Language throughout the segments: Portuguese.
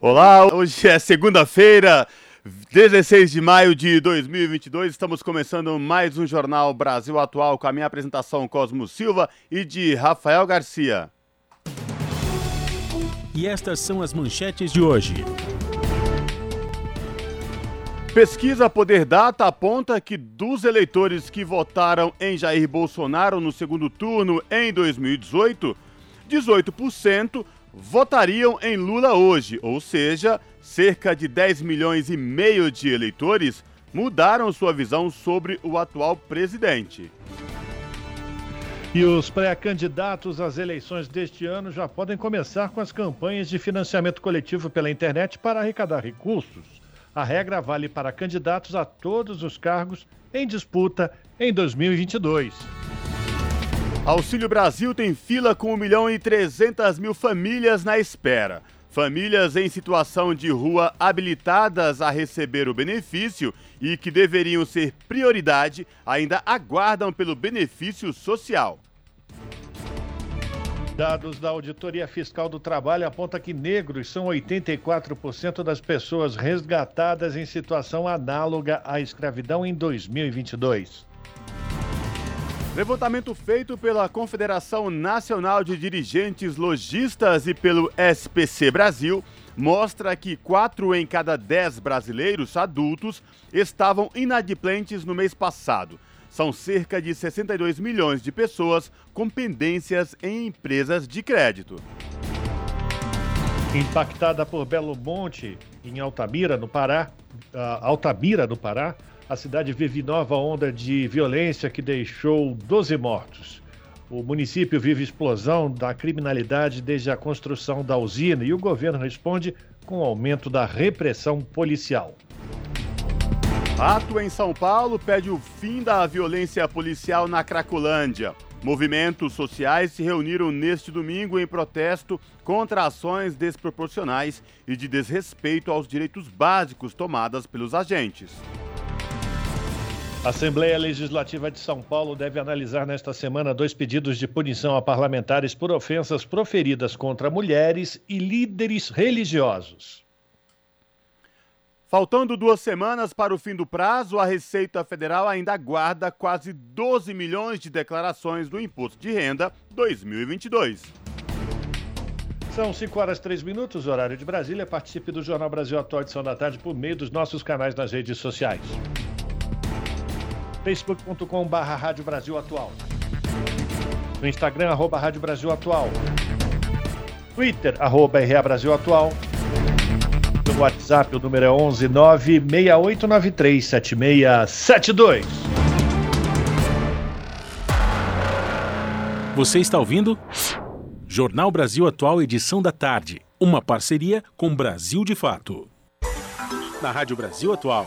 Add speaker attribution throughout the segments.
Speaker 1: Olá, hoje é segunda-feira, 16 de maio de 2022. Estamos começando mais um Jornal Brasil Atual com a minha apresentação Cosmo Silva e de Rafael Garcia.
Speaker 2: E estas são as manchetes de hoje.
Speaker 1: Pesquisa Poder Data aponta que dos eleitores que votaram em Jair Bolsonaro no segundo turno em 2018, 18% votariam em Lula hoje, ou seja, cerca de 10 milhões e meio de eleitores mudaram sua visão sobre o atual presidente.
Speaker 3: E os pré-candidatos às eleições deste ano já podem começar com as campanhas de financiamento coletivo pela internet para arrecadar recursos. A regra vale para candidatos a todos os cargos em disputa em 2022.
Speaker 1: Auxílio Brasil tem fila com 1 milhão e 300 mil famílias na espera. Famílias em situação de rua habilitadas a receber o benefício e que deveriam ser prioridade ainda aguardam pelo benefício social.
Speaker 3: Dados da Auditoria Fiscal do Trabalho apontam que negros são 84% das pessoas resgatadas em situação análoga à escravidão em 2022.
Speaker 1: Levantamento feito pela Confederação Nacional de Dirigentes Logistas e pelo SPC Brasil mostra que 4 em cada 10 brasileiros adultos estavam inadimplentes no mês passado. São cerca de 62 milhões de pessoas com pendências em empresas de crédito.
Speaker 3: Impactada por Belo Monte, em Altamira, no Pará, uh, Altamira, no Pará, a cidade vive nova onda de violência que deixou 12 mortos. O município vive explosão da criminalidade desde a construção da usina e o governo responde com o aumento da repressão policial.
Speaker 1: Ato em São Paulo pede o fim da violência policial na Cracolândia. Movimentos sociais se reuniram neste domingo em protesto contra ações desproporcionais e de desrespeito aos direitos básicos tomadas pelos agentes.
Speaker 3: A Assembleia Legislativa de São Paulo deve analisar nesta semana dois pedidos de punição a parlamentares por ofensas proferidas contra mulheres e líderes religiosos.
Speaker 1: Faltando duas semanas para o fim do prazo, a Receita Federal ainda aguarda quase 12 milhões de declarações do Imposto de Renda 2022.
Speaker 3: São 5 horas e 3 minutos, horário de Brasília. Participe do Jornal Brasil Atual edição da tarde por meio dos nossos canais nas redes sociais facebook.com.br Rádio Brasil Atual. No Instagram, arroba Rádio Brasil Atual. Twitter, arroba RA Brasil Atual. No WhatsApp, o número é 11 96893 7672.
Speaker 2: Você está ouvindo? Jornal Brasil Atual, edição da tarde. Uma parceria com Brasil de Fato. Na Rádio Brasil Atual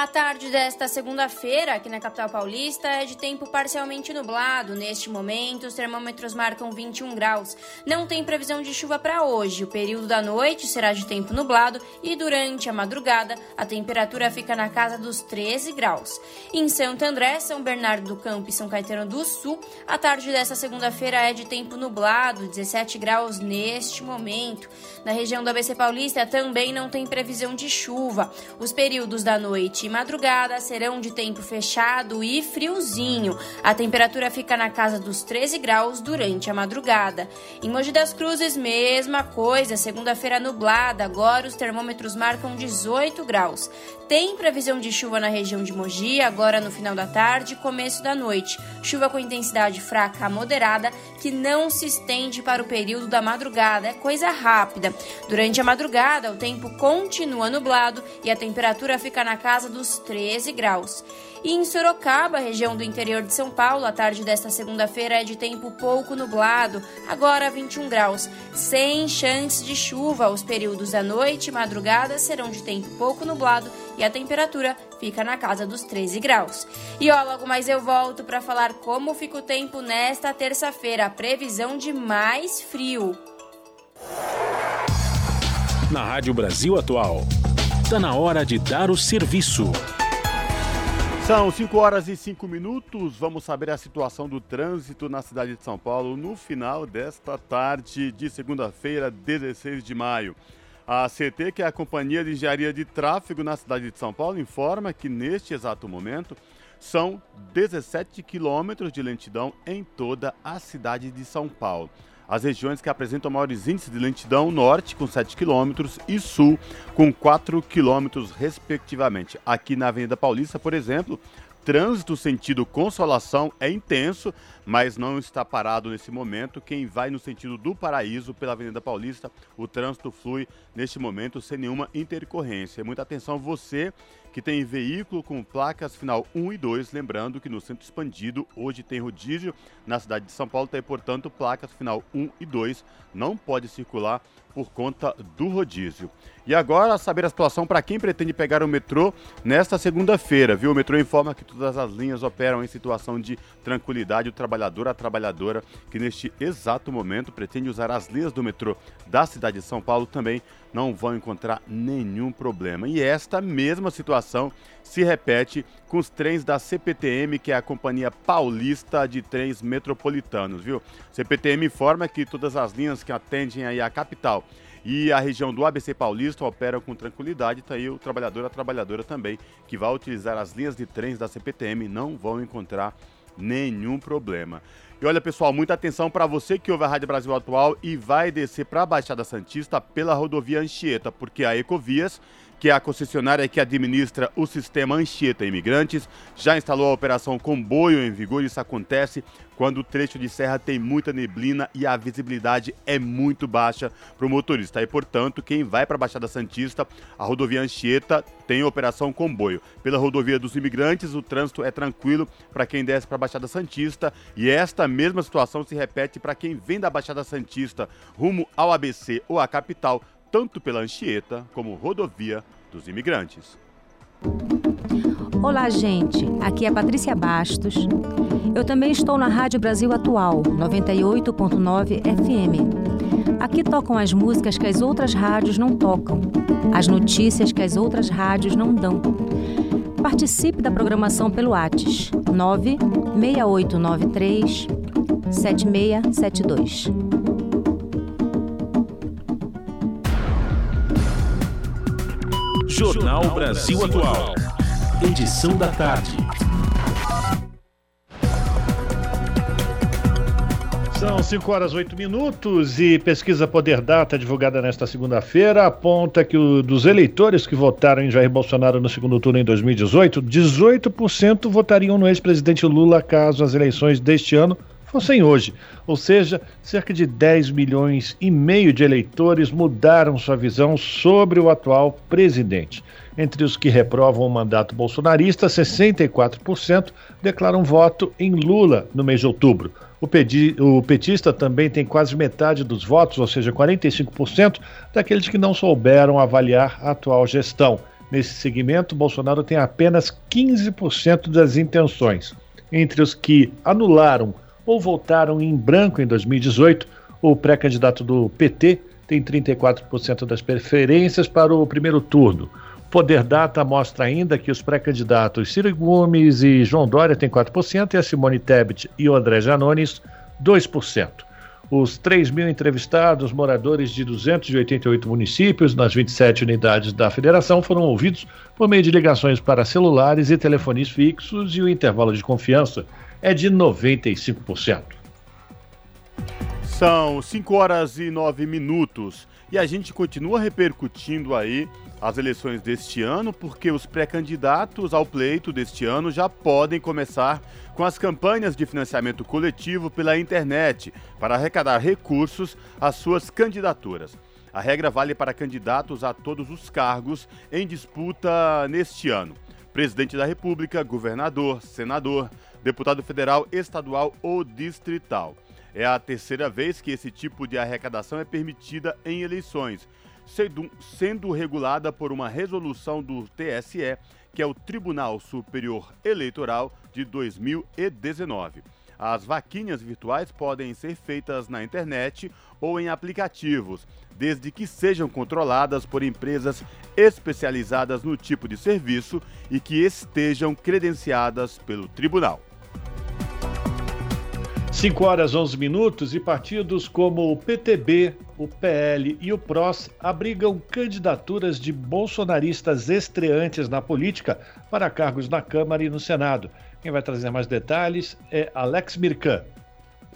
Speaker 4: A tarde desta segunda-feira, aqui na capital paulista, é de tempo parcialmente nublado. Neste momento, os termômetros marcam 21 graus. Não tem previsão de chuva para hoje. O período da noite será de tempo nublado e durante a madrugada a temperatura fica na casa dos 13 graus. Em Santo André, São Bernardo do Campo e São Caetano do Sul, a tarde desta segunda-feira é de tempo nublado, 17 graus neste momento. Na região do ABC Paulista também não tem previsão de chuva. Os períodos da noite e madrugada serão de tempo fechado e friozinho. A temperatura fica na casa dos 13 graus durante a madrugada. Em Mogi das Cruzes, mesma coisa, segunda-feira nublada, agora os termômetros marcam 18 graus. Tem previsão de chuva na região de Mogi, agora no final da tarde e começo da noite. Chuva com intensidade fraca a moderada, que não se estende para o período da madrugada, é coisa rápida. Durante a madrugada, o tempo continua nublado e a temperatura fica na casa dos
Speaker 5: dos 13 graus. E em Sorocaba, região do interior de São Paulo, a tarde desta segunda-feira é de tempo pouco nublado, agora 21 graus, sem chance de chuva. Os períodos da noite e madrugada serão de tempo pouco nublado e a temperatura fica na casa dos 13 graus. E ó, logo mais eu volto para falar como fica o tempo nesta terça-feira, a previsão de mais frio.
Speaker 2: Na Rádio Brasil Atual, está na hora de dar o serviço.
Speaker 1: São 5 horas e 5 minutos. Vamos saber a situação do trânsito na cidade de São Paulo no final desta tarde de segunda-feira, 16 de maio. A CT, que é a Companhia de Engenharia de Tráfego na cidade de São Paulo, informa que neste exato momento são 17 quilômetros de lentidão em toda a cidade de São Paulo. As regiões que apresentam maiores índices de lentidão, norte com 7 km e sul com 4 km, respectivamente. Aqui na Avenida Paulista, por exemplo, trânsito sentido Consolação é intenso, mas não está parado nesse momento. Quem vai no sentido do Paraíso pela Avenida Paulista, o trânsito flui neste momento sem nenhuma intercorrência. Muita atenção você que tem veículo com placas final 1 e 2, lembrando que no centro expandido hoje tem rodízio, na cidade de São Paulo tem, portanto, placas final 1 e 2, não pode circular por conta do rodízio. E agora, saber a situação para quem pretende pegar o metrô nesta segunda-feira, viu? O metrô informa que todas as linhas operam em situação de tranquilidade. O trabalhador, a trabalhadora que neste exato momento pretende usar as linhas do metrô da cidade de São Paulo também não vão encontrar nenhum problema. E esta mesma situação se repete com os trens da CPTM, que é a Companhia Paulista de Trens Metropolitanos, viu? CPTM informa que todas as linhas que atendem aí a capital e a região do ABC Paulista operam com tranquilidade. Está aí o trabalhador, a trabalhadora também, que vai utilizar as linhas de trens da CPTM, não vão encontrar nenhum problema. E olha, pessoal, muita atenção para você que ouve a Rádio Brasil Atual e vai descer para a Baixada Santista pela rodovia Anchieta, porque a Ecovias que é a concessionária que administra o sistema Anchieta Imigrantes, já instalou a operação Comboio em vigor. Isso acontece quando o trecho de serra tem muita neblina e a visibilidade é muito baixa para o motorista. E, portanto, quem vai para a Baixada Santista, a rodovia Anchieta tem operação comboio. Pela rodovia dos imigrantes, o trânsito é tranquilo para quem desce para a Baixada Santista e esta mesma situação se repete para quem vem da Baixada Santista rumo ao ABC ou à capital tanto pela Anchieta como rodovia dos imigrantes.
Speaker 6: Olá, gente. Aqui é Patrícia Bastos. Eu também estou na Rádio Brasil Atual, 98.9 FM. Aqui tocam as músicas que as outras rádios não tocam, as notícias que as outras rádios não dão. Participe da programação pelo ATS 96893 7672.
Speaker 2: Jornal Brasil Atual. Edição da tarde.
Speaker 3: São 5 horas 8 minutos e pesquisa Poder Data divulgada nesta segunda-feira aponta que o, dos eleitores que votaram em Jair Bolsonaro no segundo turno em 2018, 18% votariam no ex-presidente Lula caso as eleições deste ano fossem hoje. Ou seja, cerca de 10 milhões e meio de eleitores mudaram sua visão sobre o atual presidente. Entre os que reprovam o mandato bolsonarista, 64% declaram voto em Lula no mês de outubro. O, pedi, o, petista também tem quase metade dos votos, ou seja, 45% daqueles que não souberam avaliar a atual gestão. Nesse segmento, Bolsonaro tem apenas 15% das intenções. Entre os que anularam ou votaram em branco em 2018. O pré-candidato do PT tem 34% das preferências para o primeiro turno. Poder Data mostra ainda que os pré-candidatos Ciro Gomes e João Dória têm 4% e a Simone Tebet e o André Janones 2%. Os 3 mil entrevistados, moradores de 288 municípios nas 27 unidades da federação, foram ouvidos por meio de ligações para celulares e telefones fixos e o intervalo de confiança é de 95%.
Speaker 1: São 5 horas e 9 minutos e a gente continua repercutindo aí as eleições deste ano, porque os pré-candidatos ao pleito deste ano já podem começar com as campanhas de financiamento coletivo pela internet para arrecadar recursos às suas candidaturas. A regra vale para candidatos a todos os cargos em disputa neste ano. presidente da República, governador, senador, deputado federal, estadual ou distrital. É a terceira vez que esse tipo de arrecadação é permitida em eleições, sendo regulada por uma resolução do TSE, que é o Tribunal Superior Eleitoral de 2019. As vaquinhas virtuais podem ser feitas na internet ou em aplicativos, desde que sejam controladas por empresas especializadas no tipo de serviço e que estejam credenciadas pelo tribunal.
Speaker 3: 5 horas 11 minutos e partidos como o PTB, o PL e o PROS abrigam candidaturas de bolsonaristas estreantes na política para cargos na Câmara e no Senado. Quem vai trazer mais detalhes é Alex Mirkan.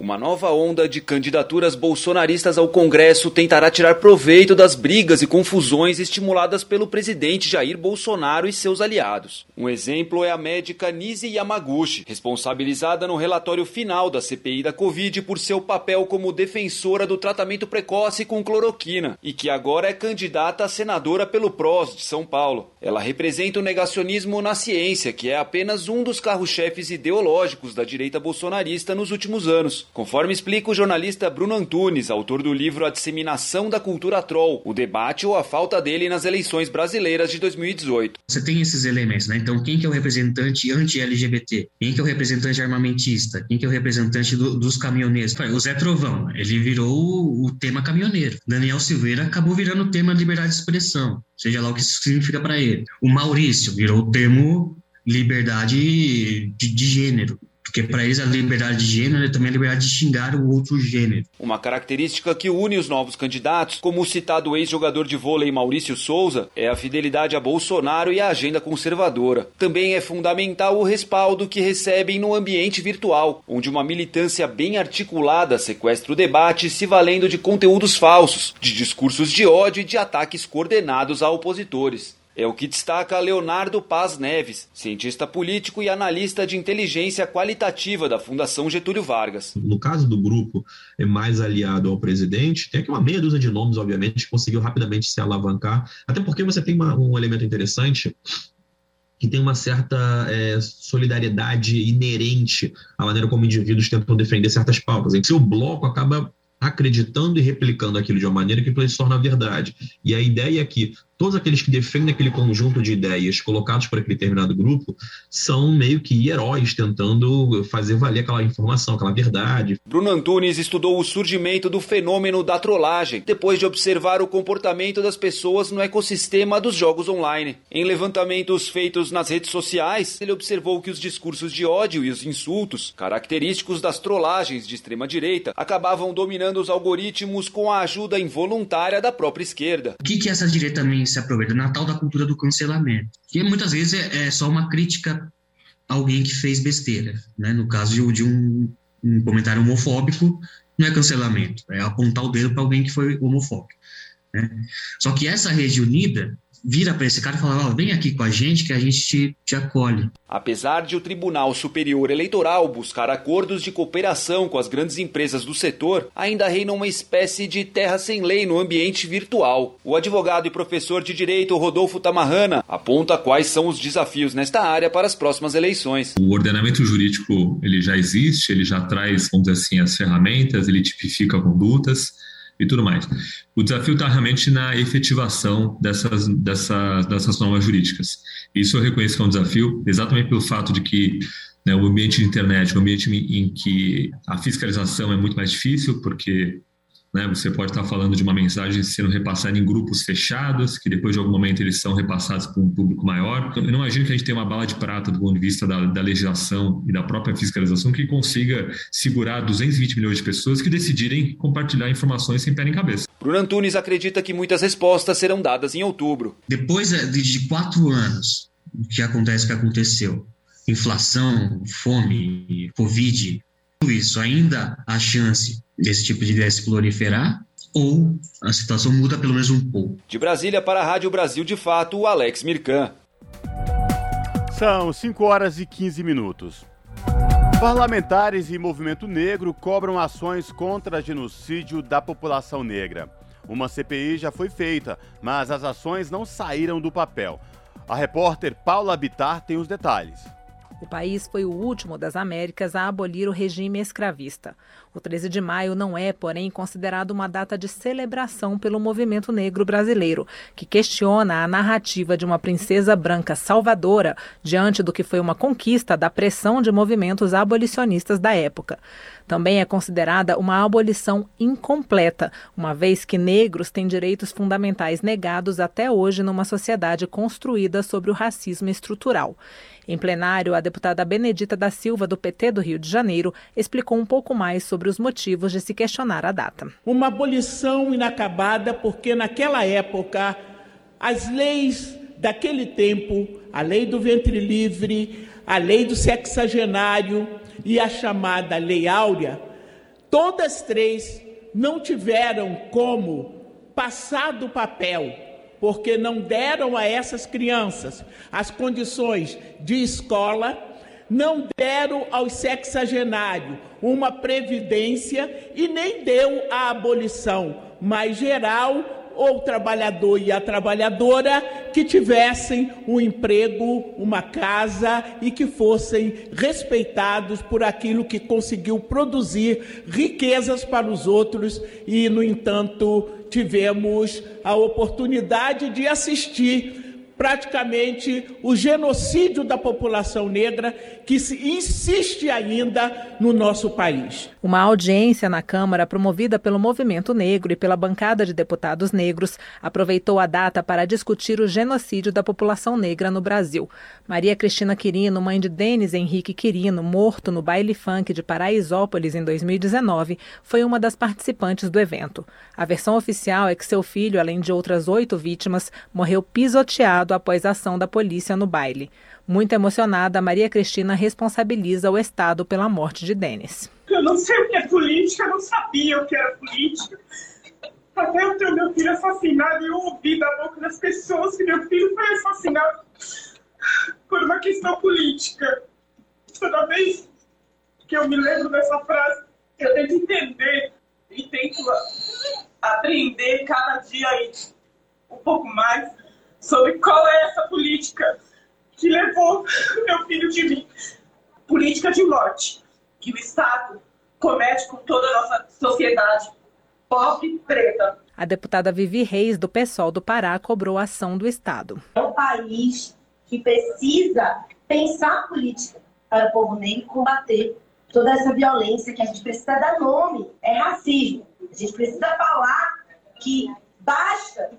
Speaker 7: Uma nova onda de candidaturas bolsonaristas ao Congresso tentará tirar proveito das brigas e confusões estimuladas pelo presidente Jair Bolsonaro e seus aliados. Um exemplo é a médica Nise Yamaguchi, responsabilizada no relatório final da CPI da Covid por seu papel como defensora do tratamento precoce com cloroquina e que agora é candidata a senadora pelo PROS de São Paulo. Ela representa o negacionismo na ciência, que é apenas um dos carros-chefes ideológicos da direita bolsonarista nos últimos anos conforme explica o jornalista Bruno Antunes, autor do livro A Disseminação da Cultura Troll, o debate ou a falta dele nas eleições brasileiras de 2018.
Speaker 8: Você tem esses elementos, né? Então, quem que é o representante anti-LGBT? Quem que é o representante armamentista? Quem que é o representante do, dos caminhoneiros? O Zé Trovão, ele virou o, tema caminhoneiro. Daniel Silveira acabou virando o tema liberdade de expressão, seja lá o que isso significa para ele. O Maurício virou o termo liberdade de, de gênero. Porque para eles a liberdade de gênero é também a liberdade de xingar o outro gênero.
Speaker 7: Uma característica que une os novos candidatos, como o citado ex-jogador de vôlei Maurício Souza, é a fidelidade a Bolsonaro e a agenda conservadora. Também é fundamental o respaldo que recebem no ambiente virtual, onde uma militância bem articulada sequestra o debate se valendo de conteúdos falsos, de discursos de ódio e de ataques coordenados a opositores. É o que destaca Leonardo Paz Neves, cientista político e analista de inteligência qualitativa da Fundação Getúlio Vargas.
Speaker 9: No caso do grupo é mais aliado ao presidente, tem aqui uma meia dúzia de nomes, obviamente, que conseguiu rapidamente se alavancar, até porque você tem uma, um elemento interessante que tem uma certa é, solidariedade inerente à maneira como indivíduos tentam defender certas pautas. Em seu bloco acaba acreditando e replicando aquilo de uma maneira que se torna verdade. E a ideia é que todos aqueles que defendem aquele conjunto de ideias colocados por aquele determinado grupo são meio que heróis tentando fazer valer aquela informação, aquela verdade.
Speaker 7: Bruno Antunes estudou o surgimento do fenômeno da trollagem depois de observar o comportamento das pessoas no ecossistema dos jogos online. Em levantamentos feitos nas redes sociais, ele observou que os discursos de ódio e os insultos, característicos das trollagens de extrema direita, acabavam dominando os algoritmos com a ajuda involuntária da própria esquerda.
Speaker 8: O que, que essa direita se aproveita, na tal da cultura do cancelamento. Que muitas vezes é, é só uma crítica a alguém que fez besteira. Né? No caso de, de um, um, comentário homofóbico, não é cancelamento, é apontar o dedo para alguém que foi homofóbico. Né? Só que essa rede unida vira para esse cara e fala: oh, vem aqui com a gente que a gente te, te acolhe.
Speaker 7: Apesar de o Tribunal Superior Eleitoral buscar acordos de cooperação com as grandes empresas do setor, ainda reina uma espécie de terra sem lei no ambiente virtual. O advogado e professor de direito Rodolfo Tamarrana aponta quais são os desafios nesta área para as próximas eleições.
Speaker 10: O ordenamento jurídico ele já existe, ele já traz, vamos dizer assim, as ferramentas, ele tipifica condutas e tudo mais. O desafio está realmente na efetivação dessas, dessas, dessas normas jurídicas. Isso eu reconheço que é um desafio, exatamente pelo fato de que né, o ambiente de internet, o ambiente em que a fiscalização é muito mais difícil, porque né? Você pode estar falando de uma mensagem sendo repassada em grupos fechados, que depois de algum momento eles são repassados para um público maior. Eu não imagino que a gente tenha uma bala de prata do ponto de vista da, da legislação e da própria fiscalização que consiga segurar 220 milhões de pessoas que decidirem compartilhar informações sem pé nem cabeça.
Speaker 7: Bruno Antunes acredita que muitas respostas serão dadas em outubro.
Speaker 8: Depois de quatro anos, o que acontece que aconteceu? Inflação, fome, Covid, isso, ainda há chance desse tipo de ideia se proliferar ou a situação muda pelo menos um pouco.
Speaker 7: De Brasília para a Rádio Brasil de Fato, o Alex Mirkan.
Speaker 1: São 5 horas e 15 minutos. Parlamentares e movimento negro cobram ações contra genocídio da população negra. Uma CPI já foi feita, mas as ações não saíram do papel. A repórter Paula Bitar tem os detalhes.
Speaker 11: O país foi o último das Américas a abolir o regime escravista. O 13 de maio não é, porém, considerado uma data de celebração pelo movimento negro brasileiro, que questiona a narrativa de uma princesa branca salvadora diante do que foi uma conquista da pressão de movimentos abolicionistas da época. Também é considerada uma abolição incompleta, uma vez que negros têm direitos fundamentais negados até hoje numa sociedade construída sobre o racismo estrutural. Em plenário, a deputada Benedita da Silva, do PT do Rio de Janeiro, explicou um pouco mais sobre os motivos de se questionar a data.
Speaker 12: Uma abolição inacabada, porque naquela época as leis daquele tempo, a lei do ventre livre, a lei do sexagenário e a chamada Lei Áurea, todas três não tiveram como passar do papel porque não deram a essas crianças as condições de escola, não deram aos sexagenários uma previdência e nem deu a abolição mais geral ou trabalhador e a trabalhadora que tivessem um emprego, uma casa e que fossem respeitados por aquilo que conseguiu produzir riquezas para os outros. E, no entanto, tivemos a oportunidade de assistir praticamente o genocídio da população negra que se insiste ainda no nosso país.
Speaker 11: Uma audiência na Câmara promovida pelo Movimento Negro e pela bancada de deputados negros aproveitou a data para discutir o genocídio da população negra no Brasil. Maria Cristina Quirino, mãe de Denis Henrique Quirino, morto no baile funk de Paraisópolis em 2019, foi uma das participantes do evento. A versão oficial é que seu filho, além de outras oito vítimas, morreu pisoteado após a ação da polícia no baile. Muito emocionada, Maria Cristina responsabiliza o Estado pela morte de Denis.
Speaker 13: Eu não sei o que é política, eu não sabia o que era política. Até eu ter meu filho assassinado eu ouvi da boca das pessoas que meu filho foi assassinado por uma questão política. Toda vez que eu me lembro dessa frase, eu tento entender e tento aprender cada dia um pouco mais sobre qual é essa política que levou meu filho de mim. Política de morte que o Estado comete com toda a nossa sociedade pobre e preta.
Speaker 11: A deputada Vivi Reis, do PSOL do Pará, cobrou a ação do Estado.
Speaker 14: É um país que precisa pensar política para o povo negro combater toda essa violência que a gente precisa dar nome. É racismo. A gente precisa falar que basta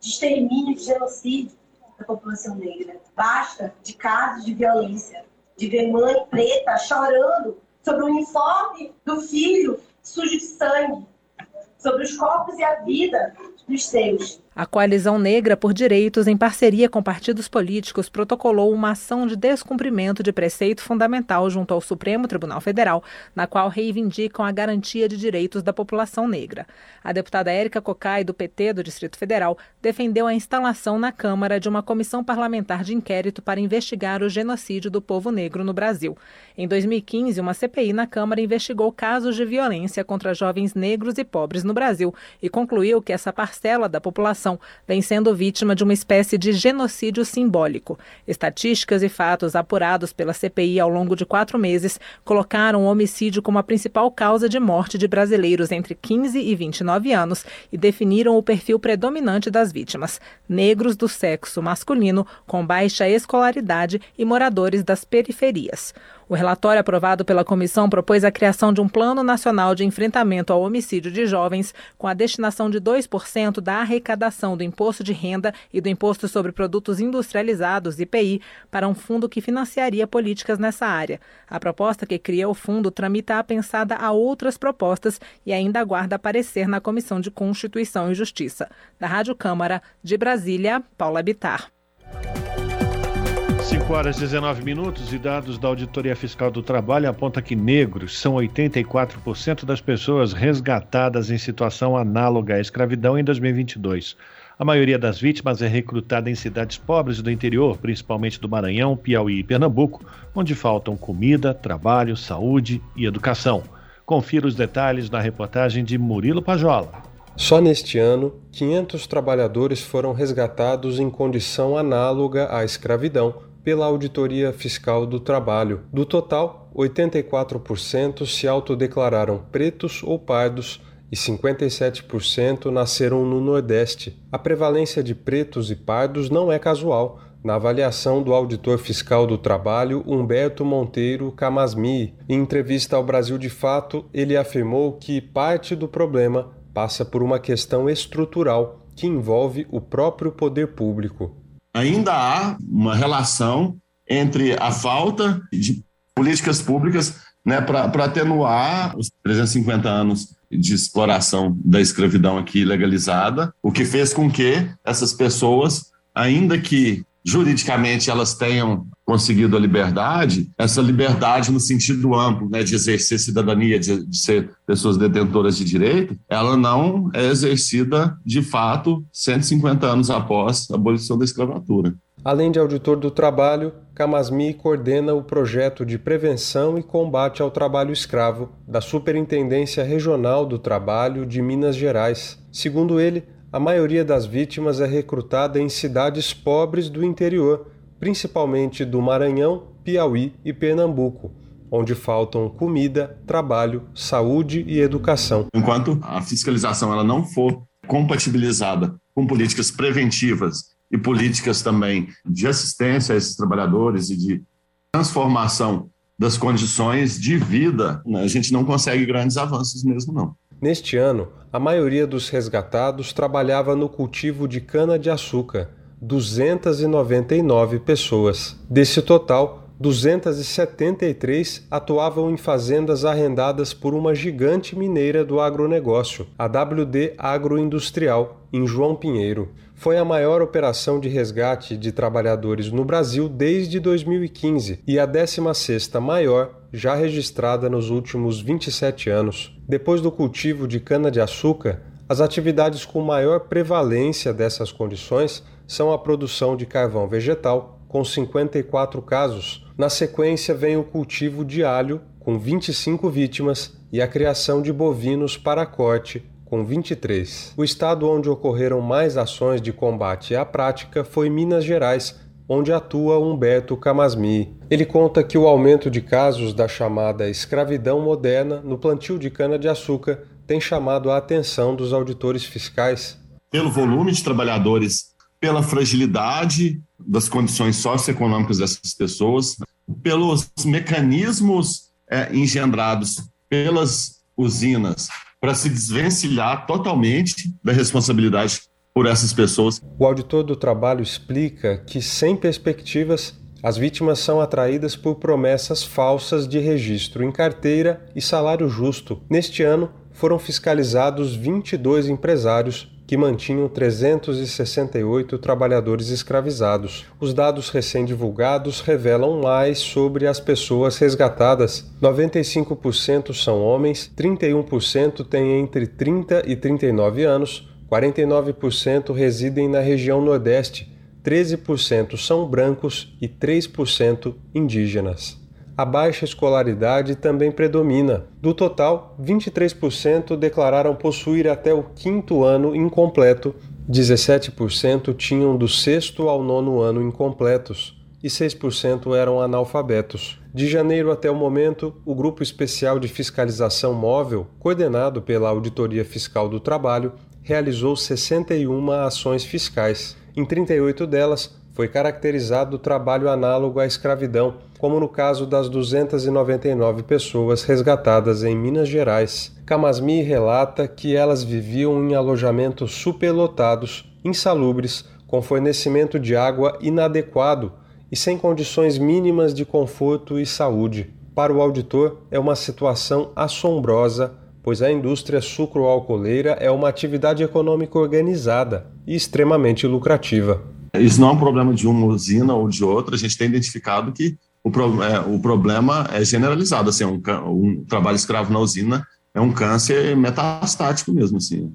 Speaker 14: de extermínio, de genocídio da população negra. Basta de casos de violência, de ver mãe preta chorando sobre o uniforme do filho sujo de sangue, sobre os corpos e a vida dos seus.
Speaker 11: A Coalizão Negra por Direitos, em parceria com partidos políticos, protocolou uma ação de descumprimento de preceito fundamental junto ao Supremo Tribunal Federal, na qual reivindicam a garantia de direitos da população negra. A deputada Érica Cocai, do PT do Distrito Federal, defendeu a instalação na Câmara de uma comissão parlamentar de inquérito para investigar o genocídio do povo negro no Brasil. Em 2015, uma CPI na Câmara investigou casos de violência contra jovens negros e pobres no Brasil e concluiu que essa parcela da população população vem sendo vítima de uma espécie de genocídio simbólico. Estatísticas e fatos apurados pela CPI ao longo de quatro meses colocaram o homicídio como a principal causa de morte de brasileiros entre 15 e 29 anos e definiram o perfil predominante das vítimas: negros do sexo masculino com baixa escolaridade e moradores das periferias. O relatório aprovado pela comissão propôs a criação de um Plano Nacional de Enfrentamento ao Homicídio de Jovens, com a destinação de 2% da arrecadação do Imposto de Renda e do Imposto sobre Produtos Industrializados, IPI, para um fundo que financiaria políticas nessa área. A proposta que cria o fundo tramita apensada a outras propostas e ainda aguarda aparecer na Comissão de Constituição e Justiça. Da Rádio Câmara, de Brasília, Paula Bitar.
Speaker 3: 5 horas e 19 minutos e dados da Auditoria Fiscal do Trabalho apontam que negros são 84% das pessoas resgatadas em situação análoga à escravidão em 2022. A maioria das vítimas é recrutada em cidades pobres do interior, principalmente do Maranhão, Piauí e Pernambuco, onde faltam comida, trabalho, saúde e educação. Confira os detalhes na reportagem de Murilo Pajola.
Speaker 15: Só neste ano, 500 trabalhadores foram resgatados em condição análoga à escravidão pela Auditoria Fiscal do Trabalho. Do total, 84% se autodeclararam pretos ou pardos e 57% nasceram no Nordeste. A prevalência de pretos e pardos não é casual. Na avaliação do auditor fiscal do trabalho, Humberto Monteiro Camasmi, em entrevista ao Brasil de Fato, ele afirmou que parte do problema passa por uma questão estrutural que envolve o próprio poder público.
Speaker 16: Ainda há uma relação entre a falta de políticas públicas né, para atenuar os 350 anos de exploração da escravidão aqui legalizada, o que fez com que essas pessoas, ainda que juridicamente elas tenham conseguido a liberdade, essa liberdade no sentido amplo, né, de exercer cidadania, de, de, ser pessoas detentoras de direito, ela não é exercida de fato 150 anos após a abolição da escravatura.
Speaker 15: Além de auditor do trabalho, Camasmi coordena o projeto de prevenção e combate ao trabalho escravo da Superintendência Regional do Trabalho de Minas Gerais. Segundo ele, a maioria das vítimas é recrutada em cidades pobres do interior, principalmente do Maranhão, Piauí e Pernambuco, onde faltam comida, trabalho, saúde e educação.
Speaker 16: Enquanto a fiscalização ela não for compatibilizada com políticas preventivas e políticas também de assistência a esses trabalhadores e de transformação das condições de vida, né, a gente não consegue grandes avanços mesmo não.
Speaker 15: Neste ano, a maioria dos resgatados trabalhava no cultivo de cana-de-açúcar, 299 pessoas. Desse total, 273 atuavam em fazendas arrendadas por uma gigante mineira do agronegócio, a WD Agroindustrial, em João Pinheiro foi a maior operação de resgate de trabalhadores no Brasil desde 2015 e a 16ª maior já registrada nos últimos 27 anos. Depois do cultivo de cana-de-açúcar, as atividades com maior prevalência dessas condições são a produção de carvão vegetal, com 54 casos. Na sequência vem o cultivo de alho, com 25 vítimas, e a criação de bovinos para corte, com 23. O estado onde ocorreram mais ações de combate à prática foi Minas Gerais, onde atua Humberto Camasmi. Ele conta que o aumento de casos da chamada escravidão moderna no plantio de cana-de-açúcar tem chamado a atenção dos auditores fiscais.
Speaker 16: Pelo volume de trabalhadores, pela fragilidade das condições socioeconômicas dessas pessoas, pelos mecanismos é, engendrados pelas usinas para se desvencilhar totalmente da responsabilidade por essas pessoas.
Speaker 15: O auditor do trabalho explica que, sem perspectivas, as vítimas são atraídas por promessas falsas de registro em carteira e salário justo. Neste ano, foram fiscalizados 22 empresários que mantinham 368 trabalhadores escravizados. Os dados recém-divulgados revelam mais sobre as pessoas resgatadas. 95% são homens, 31% têm entre 30 e 39 anos, 49% residem na região Nordeste, 13% são brancos e 3% indígenas a baixa escolaridade também predomina. Do total, 23% declararam possuir até o quinto ano incompleto, 17% tinham do sexto ao nono ano incompletos e 6% eram analfabetos. De janeiro até o momento, o Grupo Especial de Fiscalização Móvel, coordenado pela Auditoria Fiscal do Trabalho, realizou 61 ações fiscais. Em 38 delas, foi caracterizado trabalho análogo à escravidão, como no caso das 299 pessoas resgatadas em Minas Gerais. Camasmi relata que elas viviam em alojamentos superlotados, insalubres, com fornecimento de água inadequado e sem condições mínimas de conforto e saúde. Para o auditor, é uma situação assombrosa, pois a indústria sucroalcooleira é uma atividade econômica organizada e extremamente lucrativa.
Speaker 16: Isso não é um problema de uma usina ou de outra, a gente tem identificado que o, pro, é, o problema é generalizado, assim, um, um trabalho escravo na usina é um câncer metastático mesmo, assim.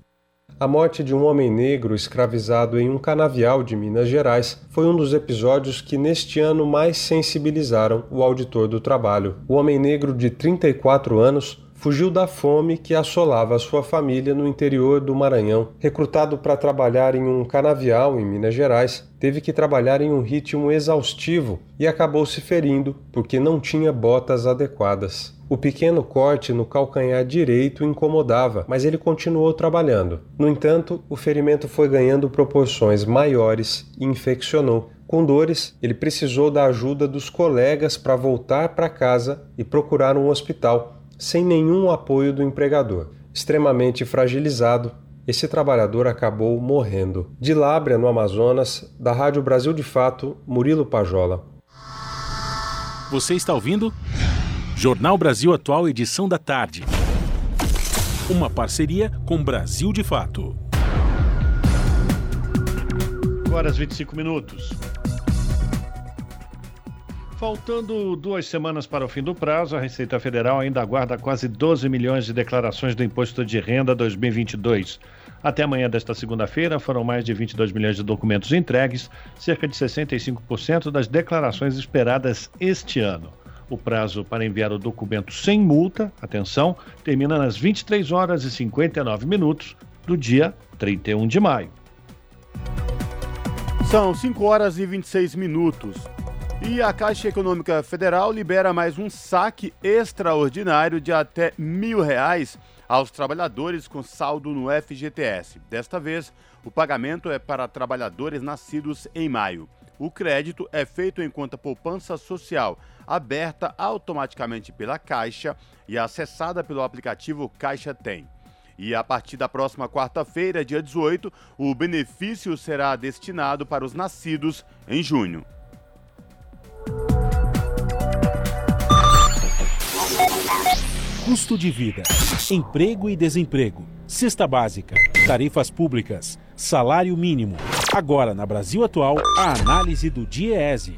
Speaker 15: A morte de um homem negro escravizado em um canavial de Minas Gerais foi um dos episódios que neste ano mais sensibilizaram o auditor do trabalho. O homem negro de 34 anos fugiu da fome que assolava sua família no interior do Maranhão. Recrutado para trabalhar em um canavial em Minas Gerais, teve que trabalhar em um ritmo exaustivo e acabou se ferindo porque não tinha botas adequadas. O pequeno corte no calcanhar direito incomodava, mas ele continuou trabalhando. No entanto, o ferimento foi ganhando proporções maiores e infeccionou. Com dores, ele precisou da ajuda dos colegas para voltar para casa e procurar um hospital, sem nenhum apoio do empregador. Extremamente fragilizado, esse trabalhador acabou morrendo. De Lábrea, no Amazonas, da Rádio Brasil de Fato, Murilo Pajola.
Speaker 2: Você está ouvindo? Jornal Brasil Atual, edição da tarde. Uma parceria com Brasil de Fato.
Speaker 3: Horas 25 minutos. Faltando duas semanas para o fim do prazo, a Receita Federal ainda aguarda quase 12 milhões de declarações do Imposto de Renda 2022. Até amanhã desta segunda-feira, foram mais de 22 milhões de documentos entregues, cerca de 65% das declarações esperadas este ano. O prazo para enviar o documento sem multa, atenção, termina nas 23 horas e 59 minutos do dia 31 de maio.
Speaker 1: São 5 horas e 26 minutos. E a Caixa Econômica Federal libera mais um saque extraordinário de até mil reais aos trabalhadores com saldo no FGTS. Desta vez, o pagamento é para trabalhadores nascidos em maio. O crédito é feito em conta poupança social, aberta automaticamente pela Caixa e acessada pelo aplicativo Caixa Tem. E a partir da próxima quarta-feira, dia 18, o benefício será destinado para os nascidos em junho.
Speaker 2: Custo de vida, emprego e desemprego, cesta básica, tarifas públicas, salário mínimo. Agora, na Brasil Atual, a análise do DIEESE.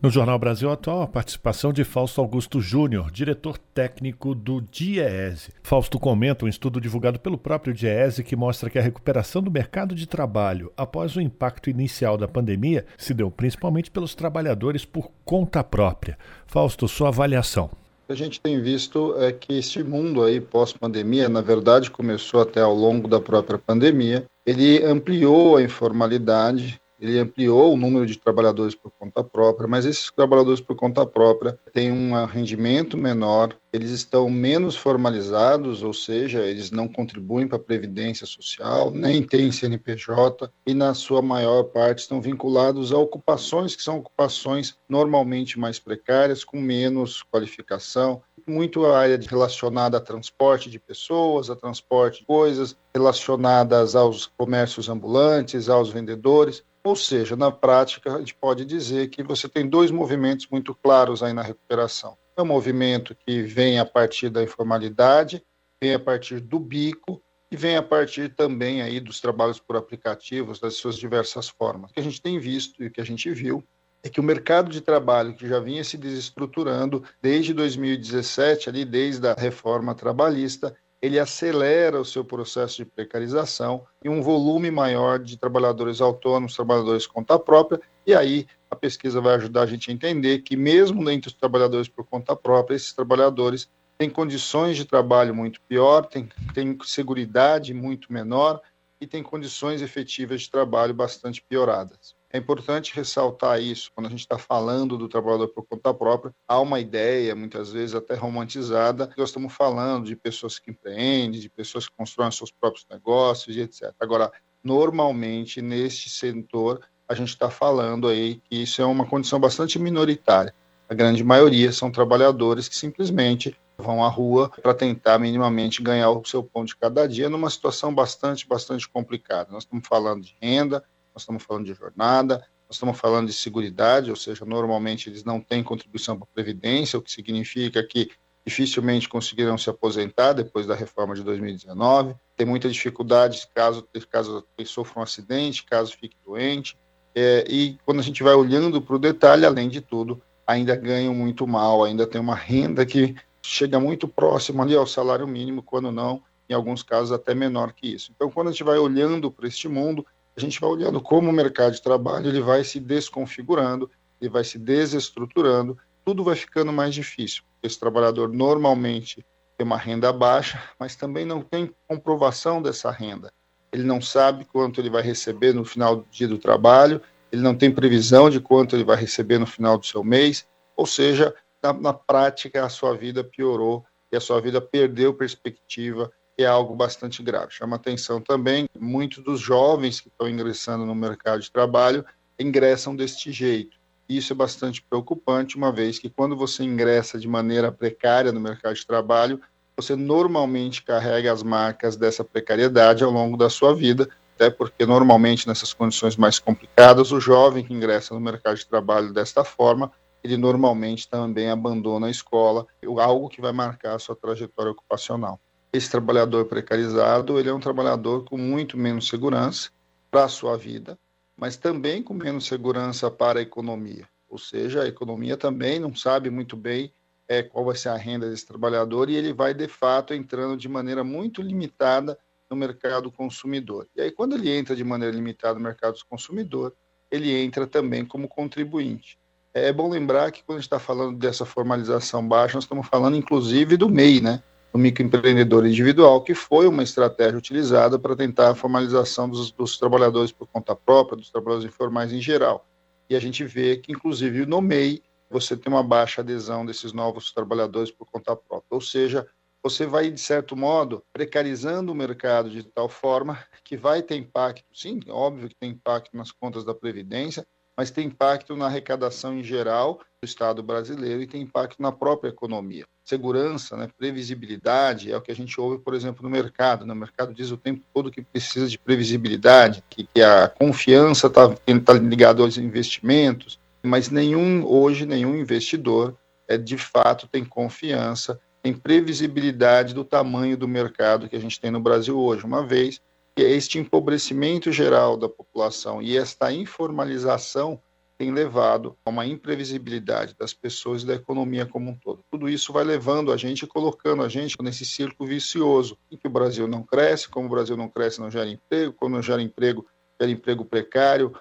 Speaker 3: No Jornal Brasil Atual, a participação de Fausto Augusto Júnior, diretor técnico do DIEESE. Fausto comenta um estudo divulgado pelo próprio DIEESE que mostra que a recuperação do mercado de trabalho após o impacto inicial da pandemia se deu principalmente pelos trabalhadores por conta própria. Fausto, sua avaliação.
Speaker 17: A gente tem visto é que este mundo aí pós-pandemia, na verdade, começou até ao longo da própria pandemia, ele ampliou a informalidade, ele ampliou o número de trabalhadores por conta própria, mas esses trabalhadores por conta própria têm um rendimento menor, eles estão menos formalizados, ou seja, eles não contribuem para a previdência social, nem têm CNPJ e na sua maior parte estão vinculados a ocupações que são ocupações normalmente mais precárias, com menos qualificação, muito a área relacionada a transporte de pessoas, a transporte de coisas, relacionadas aos comércios ambulantes, aos vendedores. Ou seja, na prática, a gente pode dizer que você tem dois movimentos muito claros aí na recuperação. É um movimento que vem a partir da informalidade, vem a partir do bico e vem a partir também aí dos trabalhos por aplicativos, das suas diversas formas. O que a gente tem visto e o que a gente viu é que o mercado de trabalho que já vinha se desestruturando desde 2017, ali desde a reforma trabalhista, ele acelera o seu processo de precarização e um volume maior de trabalhadores autônomos, trabalhadores conta própria, e aí a pesquisa vai ajudar a gente a entender que mesmo entre os trabalhadores por conta própria, esses trabalhadores têm condições de trabalho muito pior, têm, têm seguridade muito menor e têm condições efetivas de trabalho bastante pioradas. É importante ressaltar isso quando a gente está falando do trabalhador por conta própria. Há uma ideia, muitas vezes até romantizada, nós estamos falando de pessoas que empreendem, de pessoas que constroem seus próprios negócios e etc. Agora, normalmente, neste setor, a gente está falando aí que isso é uma condição bastante minoritária. A grande maioria são trabalhadores que simplesmente vão à rua para tentar minimamente ganhar o seu pão de cada dia numa situação bastante, bastante complicada. Nós estamos falando de renda, nós estamos falando de jornada, nós estamos falando de seguridade, ou seja, normalmente eles não têm contribuição para a Previdência, o que significa que dificilmente conseguirão se aposentar depois da reforma de 2019. Tem muita dificuldade caso, caso sofra um acidente, caso fique doente. É, e quando a gente vai olhando para o detalhe, além de tudo, ainda ganham muito mal, ainda tem uma renda que chega muito próximo ali ao salário mínimo, quando não, em alguns casos até menor que isso. Então, quando a gente vai olhando para este mundo, a gente vai olhando como o mercado de trabalho ele vai se desconfigurando, ele vai se desestruturando, tudo vai ficando mais difícil. Esse trabalhador normalmente tem uma renda baixa, mas também não tem comprovação dessa renda. Ele não sabe quanto ele vai receber no final do dia do trabalho, ele não tem previsão de quanto ele vai receber no final do seu mês, ou seja, na, na prática a sua vida piorou e a sua vida perdeu perspectiva, é algo bastante grave. Chama atenção também, muitos dos jovens que estão ingressando no mercado de trabalho ingressam deste jeito. Isso é bastante preocupante, uma vez que quando você ingressa de maneira precária no mercado de trabalho, você normalmente carrega as marcas dessa precariedade ao longo da sua vida, até porque normalmente nessas condições mais complicadas, o jovem que ingressa no mercado de trabalho desta forma, ele normalmente também abandona a escola, algo que vai marcar a sua trajetória ocupacional. Esse trabalhador precarizado, ele é um trabalhador com muito menos segurança para a sua vida, mas também com menos segurança para a economia. Ou seja, a economia também não sabe muito bem é, qual vai ser a renda desse trabalhador e ele vai, de fato, entrando de maneira muito limitada no mercado consumidor. E aí, quando ele entra de maneira limitada no mercado consumidor, ele entra também como contribuinte. É bom lembrar que quando a gente está falando dessa formalização baixa, nós estamos falando inclusive do MEI, né? Do microempreendedor individual, que foi uma estratégia utilizada para tentar a formalização dos, dos, trabalhadores por conta própria, dos trabalhadores informais em geral. E a gente vê que, inclusive, no MEI, você tem uma baixa adesão desses novos trabalhadores por conta própria. Ou seja, você vai, de certo modo, precarizando o mercado de tal forma que vai ter impacto, sim, óbvio que tem impacto nas contas da Previdência, mas tem impacto na arrecadação em geral do Estado brasileiro e tem impacto na própria economia. Segurança, né, previsibilidade é o que a gente ouve, por exemplo, no mercado. Né? O mercado diz o tempo todo que precisa de previsibilidade, que, que a confiança está tá ligada aos investimentos, mas nenhum, hoje, nenhum investidor é, de fato tem confiança, tem previsibilidade do tamanho do mercado que a gente tem no Brasil hoje, uma vez este empobrecimento geral da população e esta informalização tem levado a uma imprevisibilidade das pessoas e da economia como um todo. Tudo isso vai levando a gente, colocando a gente nesse círculo vicioso, em que o Brasil não cresce, como o Brasil não cresce, não gera emprego, quando não gera emprego, gera emprego precário,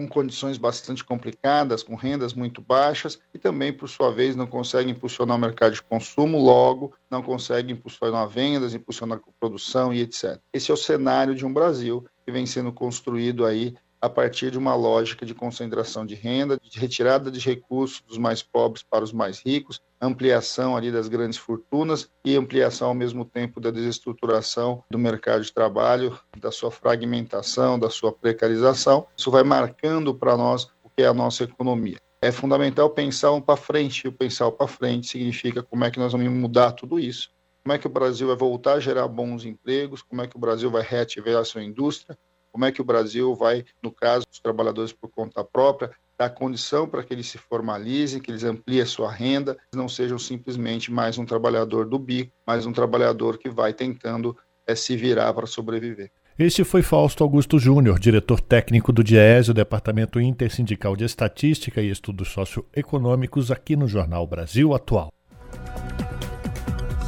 Speaker 17: com condições bastante complicadas, com rendas muito baixas e também, por sua vez, não consegue impulsionar o mercado de consumo, logo não consegue impulsionar vendas, impulsionar produção e etc. Esse é o cenário de um Brasil que vem sendo construído aí a partir de uma lógica de concentração de renda, de retirada de recursos dos mais pobres para os mais ricos, ampliação ali das grandes fortunas e ampliação ao mesmo tempo da desestruturação do mercado de trabalho, da sua fragmentação, da sua precarização. Isso vai marcando para nós o que é a nossa economia. É fundamental pensar um para frente, e o pensar para frente significa como é que nós vamos mudar tudo isso, como é que o Brasil vai voltar a gerar bons empregos, como é que o Brasil vai reativar a sua indústria, como é que o Brasil vai, no caso dos trabalhadores por conta própria, dar condição para que eles se formalizem, que eles ampliem a sua renda, não sejam simplesmente mais um trabalhador do bico, mais um trabalhador que vai tentando é, se virar para sobreviver.
Speaker 3: Este foi Fausto Augusto Júnior, diretor técnico do DIES, o Departamento Intersindical de Estatística e Estudos Socioeconômicos, aqui no Jornal Brasil Atual.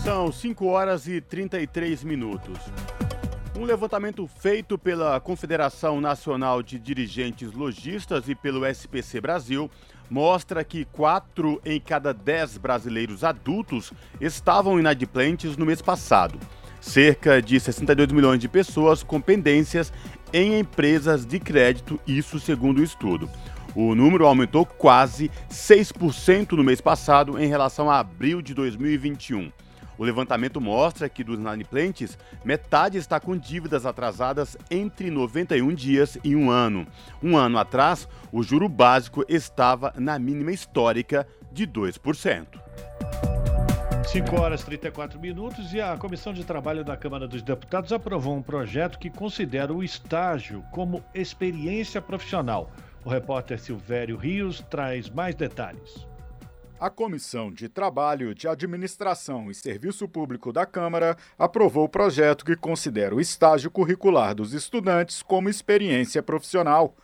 Speaker 1: São 5 horas e 33 minutos. Um levantamento feito pela Confederação Nacional de Dirigentes Logistas e pelo SPC Brasil mostra que 4 em cada 10 brasileiros adultos estavam inadimplentes no mês passado. Cerca de 62 milhões de pessoas com pendências em empresas de crédito, isso segundo o estudo. O número aumentou quase 6% no mês passado em relação a abril de 2021. O levantamento mostra que dos inadimplentes, metade está com dívidas atrasadas entre 91 dias e um ano. Um ano atrás, o juro básico estava na mínima histórica de 2%.
Speaker 3: 5 horas e 34 minutos e a Comissão de Trabalho da Câmara dos Deputados aprovou um projeto que considera o estágio como experiência profissional. O repórter Silvério Rios traz mais detalhes.
Speaker 18: A Comissão de Trabalho, de Administração e Serviço Público da Câmara aprovou o projeto que considera o estágio curricular dos estudantes como experiência profissional.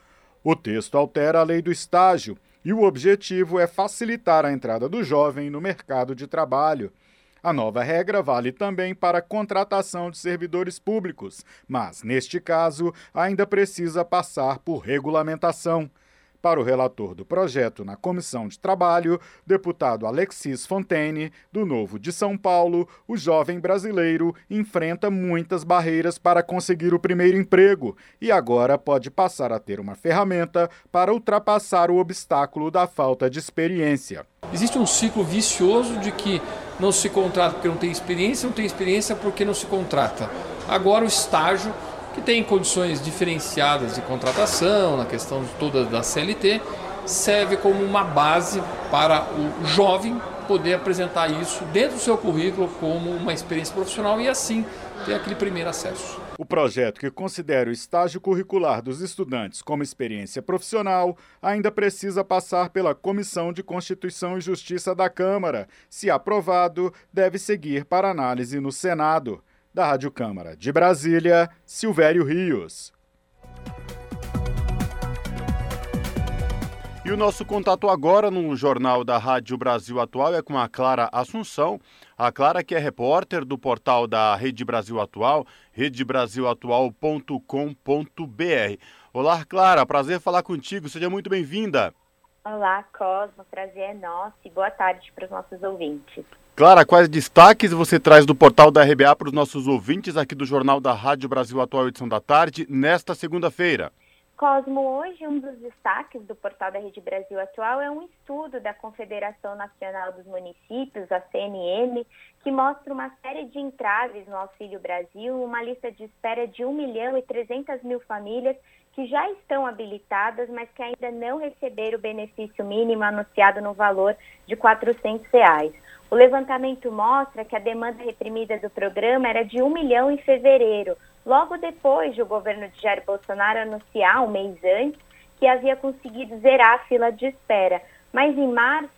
Speaker 18: O texto altera a lei do estágio e o objetivo é facilitar a entrada do jovem no mercado de trabalho. A nova regra vale também para a contratação de servidores públicos, mas, neste caso, ainda precisa passar por regulamentação. Para o relator do projeto na Comissão de Trabalho, deputado Alexis Fontaine, do Novo de São Paulo, o jovem brasileiro enfrenta muitas barreiras para conseguir o primeiro emprego e agora pode passar a ter uma ferramenta para ultrapassar o obstáculo da falta de experiência.
Speaker 19: Existe um ciclo vicioso de que não se contrata porque não tem experiência, não tem experiência porque não se contrata. Agora o estágio que tem condições diferenciadas de contratação, na questão toda da CLT, serve como uma base para o jovem poder apresentar isso dentro do seu currículo como uma experiência profissional e assim ter aquele primeiro acesso.
Speaker 18: O projeto que considera o estágio curricular dos estudantes como experiência profissional ainda precisa passar pela Comissão de Constituição e Justiça da Câmara. Se aprovado, deve seguir para análise no Senado. Da Rádio Câmara de Brasília, Silvério Rios. E o nosso contato agora no Jornal da Rádio Brasil Atual é com a Clara Assunção. A Clara que é repórter do portal da Rede Brasil Atual, redebrasilatual.com.br. Olá, Clara, prazer falar contigo, seja muito bem-vinda.
Speaker 20: Olá, Cosmo, prazer é nosso e boa tarde para os nossos ouvintes.
Speaker 1: Clara, quais destaques você traz do portal da RBA para os nossos ouvintes aqui do Jornal da Rádio Brasil Atual, edição da tarde, nesta segunda-feira?
Speaker 20: Cosmo, hoje um dos destaques do portal da Rede Brasil Atual é um estudo da Confederação Nacional dos Municípios, a CNM, que mostra uma série de entraves no Auxílio Brasil, uma lista de espera de 1 milhão e 300 mil famílias que já estão habilitadas, mas que ainda não receberam o benefício mínimo anunciado no valor de 400 reais. O levantamento mostra que a demanda reprimida do programa era de 1 milhão em fevereiro, logo depois de o governo de Jair Bolsonaro anunciar, um mês antes, que havia conseguido zerar a fila de espera. Mas em março,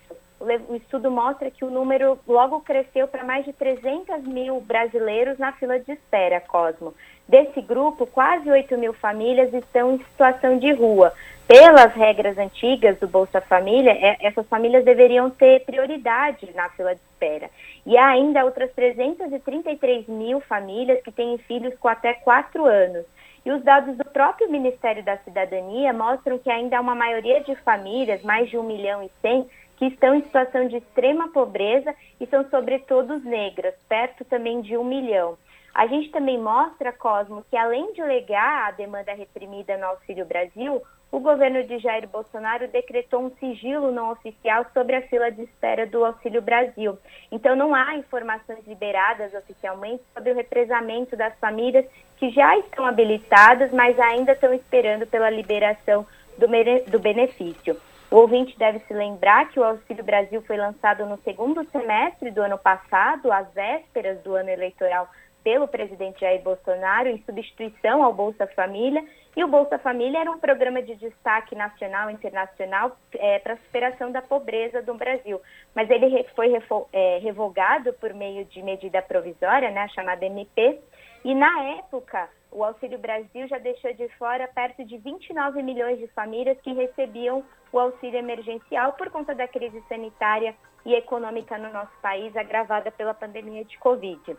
Speaker 20: o estudo mostra que o número logo cresceu para mais de 300 mil brasileiros na fila de espera, Cosmo. Desse grupo, quase 8 mil famílias estão em situação de rua, pelas regras antigas do Bolsa Família, é, essas famílias deveriam ter prioridade na fila de espera. E há ainda outras 333 mil famílias que têm filhos com até 4 anos. E os dados do próprio Ministério da Cidadania mostram que ainda há uma maioria de famílias, mais de 1 milhão e 100, que estão em situação de extrema pobreza e são sobretudo negras, perto também de 1 milhão. A gente também mostra, Cosmo, que além de legar a demanda reprimida no Auxílio Brasil, o governo de Jair Bolsonaro decretou um sigilo não oficial sobre a fila de espera do Auxílio Brasil. Então, não há informações liberadas oficialmente sobre o represamento das famílias que já estão habilitadas, mas ainda estão esperando pela liberação do, do benefício. O ouvinte deve se lembrar que o Auxílio Brasil foi lançado no segundo semestre do ano passado, às vésperas do ano eleitoral pelo presidente Jair Bolsonaro em substituição ao Bolsa Família. E o Bolsa Família era um programa de destaque nacional e internacional é, para a superação da pobreza do Brasil. Mas ele foi é, revogado por meio de medida provisória, né, chamada MP. E na época, o Auxílio Brasil já deixou de fora perto de 29 milhões de famílias que recebiam o auxílio emergencial por conta da crise sanitária e econômica no nosso país, agravada pela pandemia de Covid.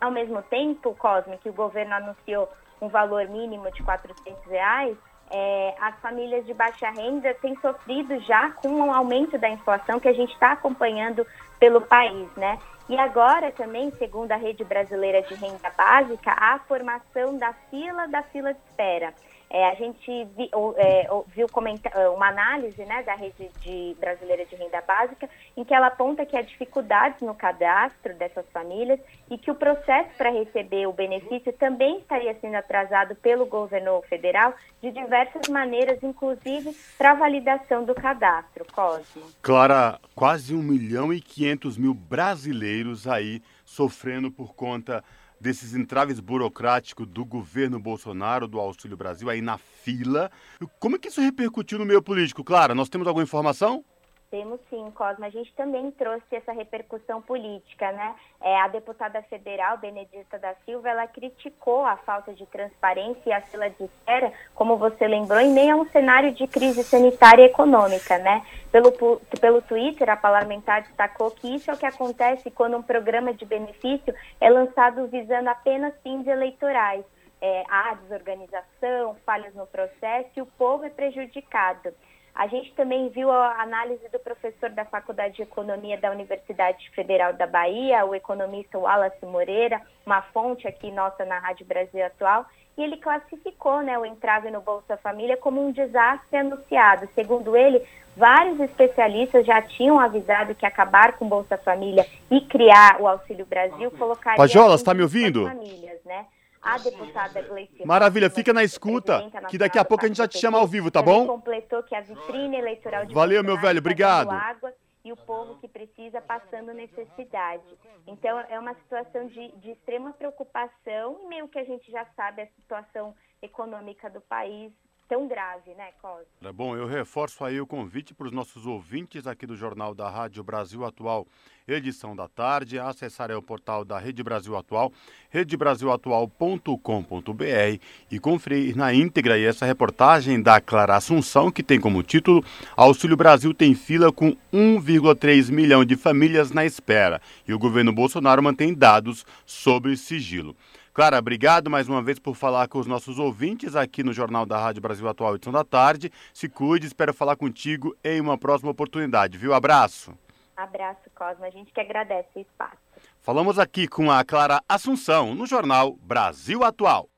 Speaker 20: Ao mesmo tempo, Cosme, que o governo anunciou um valor mínimo de 400 reais, é, as famílias de baixa renda têm sofrido já com o aumento da inflação que a gente está acompanhando pelo país, né? E agora também, segundo a Rede Brasileira de Renda Básica, a formação da fila da fila de espera. É, a gente vi, é, viu é, uma análise né, da rede de, brasileira de renda básica, em que ela aponta que há dificuldades no cadastro dessas famílias e que o processo para receber o benefício também estaria sendo atrasado pelo governo federal de diversas maneiras, inclusive para validação do cadastro. Cosmo.
Speaker 1: Clara, quase 1 milhão e 500 mil brasileiros aí sofrendo por conta desses entraves burocráticos do governo Bolsonaro, do Auxílio Brasil, aí na fila. Como é que isso repercutiu no meio político? Clara, nós temos alguma informação?
Speaker 20: Temos sim, Cosma. A gente também trouxe essa repercussão política, né? É, a deputada federal, Benedita da Silva, ela criticou a falta de transparência e a fila de espera, como você lembrou, em meio a um cenário de crise sanitária e econômica, né? Pelo, pelo Twitter, a parlamentar destacou que isso é o que acontece quando um programa de benefício é lançado visando apenas fins eleitorais. É, há desorganização, falhas no processo e o povo é prejudicado. A gente também viu a análise do professor da Faculdade de Economia da Universidade Federal da Bahia, o economista Wallace Moreira, uma fonte aqui nossa na Rádio Brasil Atual, e ele classificou né, o entrave no Bolsa Família como um desastre anunciado. Segundo ele, vários especialistas já tinham avisado que acabar com o Bolsa Família e criar o Auxílio Brasil colocaria...
Speaker 1: Pajola, está me ouvindo?
Speaker 20: Famílias, né? A deputada Gleice
Speaker 1: Maravilha, fica na escuta, que daqui a pouco a gente já te chama ao vivo, tá bom?
Speaker 20: completou que a vitrine eleitoral de
Speaker 1: Valeu, meu velho, obrigado.
Speaker 20: Água e o povo que precisa passando necessidade. Então, é uma situação de, de extrema preocupação e meio que a gente já sabe a situação econômica do país tão grave, né, Cosme?
Speaker 1: É bom, eu reforço aí o convite para os nossos ouvintes aqui do Jornal da Rádio Brasil Atual, edição da tarde, acessarem o portal da Rede Brasil Atual, redebrasilatual.com.br e conferir na íntegra essa reportagem da Clara Assunção, que tem como título Auxílio Brasil tem fila com 1,3 milhão de famílias na espera e o governo Bolsonaro mantém dados sobre sigilo. Clara, obrigado mais uma vez por falar com os nossos ouvintes aqui no Jornal da Rádio Brasil Atual, edição da tarde. Se cuide, espero falar contigo em uma próxima oportunidade, viu? Abraço.
Speaker 20: Abraço, Cosma. A gente que agradece o espaço.
Speaker 1: Falamos aqui com a Clara Assunção, no Jornal Brasil Atual.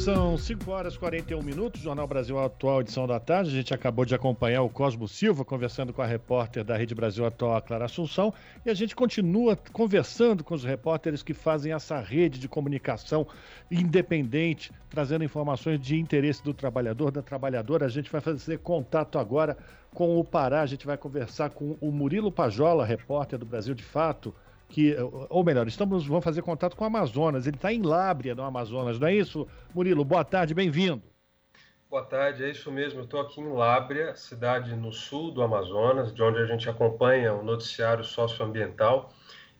Speaker 3: São 5 horas e 41 minutos, Jornal Brasil Atual, edição da tarde. A gente acabou de acompanhar o Cosmo Silva conversando com a repórter da Rede Brasil Atual, Clara Assunção, e a gente continua conversando com os repórteres que fazem essa rede de comunicação independente, trazendo informações de interesse do trabalhador, da trabalhadora. A gente vai fazer contato agora com o Pará, a gente vai conversar com o Murilo Pajola, repórter do Brasil de Fato que, ou melhor, estamos vamos fazer contato com o Amazonas. Ele está em Lábria, no Amazonas, não é isso, Murilo? Boa tarde, bem-vindo.
Speaker 21: Boa tarde, é isso mesmo. Estou aqui em Lábria, cidade no sul do Amazonas, de onde a gente acompanha o noticiário socioambiental.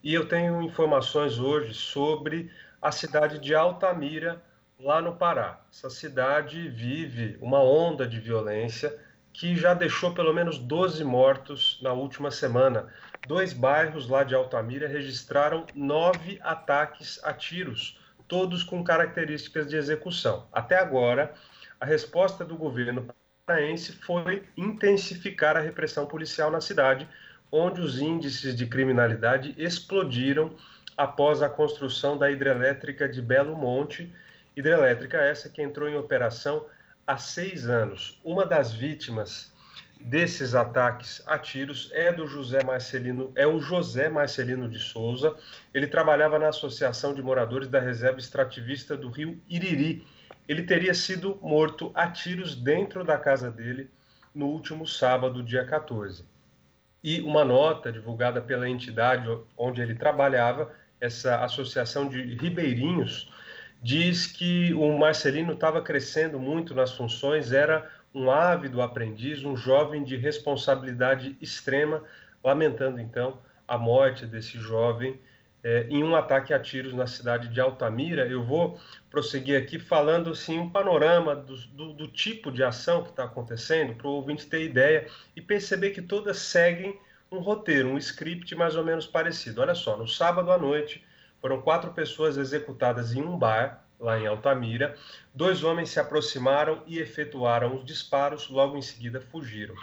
Speaker 21: E eu tenho informações hoje sobre a cidade de Altamira, lá no Pará. Essa cidade vive uma onda de violência que já deixou pelo menos 12 mortos na última semana dois bairros lá de Altamira registraram nove ataques a tiros, todos com características de execução. Até agora, a resposta do governo paraense foi intensificar a repressão policial na cidade, onde os índices de criminalidade explodiram após a construção da hidrelétrica de Belo Monte, hidrelétrica essa que entrou em operação há seis anos. Uma das vítimas desses ataques a tiros é do José Marcelino, é o José Marcelino de Souza. Ele trabalhava na Associação de Moradores da Reserva Extrativista do Rio Iriri. Ele teria sido morto a tiros dentro da casa dele no último sábado, dia 14. E uma nota divulgada pela entidade onde ele trabalhava, essa Associação de Ribeirinhos, diz que o Marcelino estava crescendo muito nas funções, era um ávido aprendiz, um jovem de responsabilidade extrema, lamentando então a morte desse jovem é, em um ataque a tiros na cidade de Altamira. Eu vou prosseguir aqui falando assim, um panorama do, do, do tipo de ação que está acontecendo, para o ouvinte ter ideia e perceber que todas seguem um roteiro, um script mais ou menos parecido. Olha só, no sábado à noite foram quatro pessoas executadas em um bar lá em Altamira, dois homens se aproximaram e efetuaram os disparos, logo em seguida fugiram.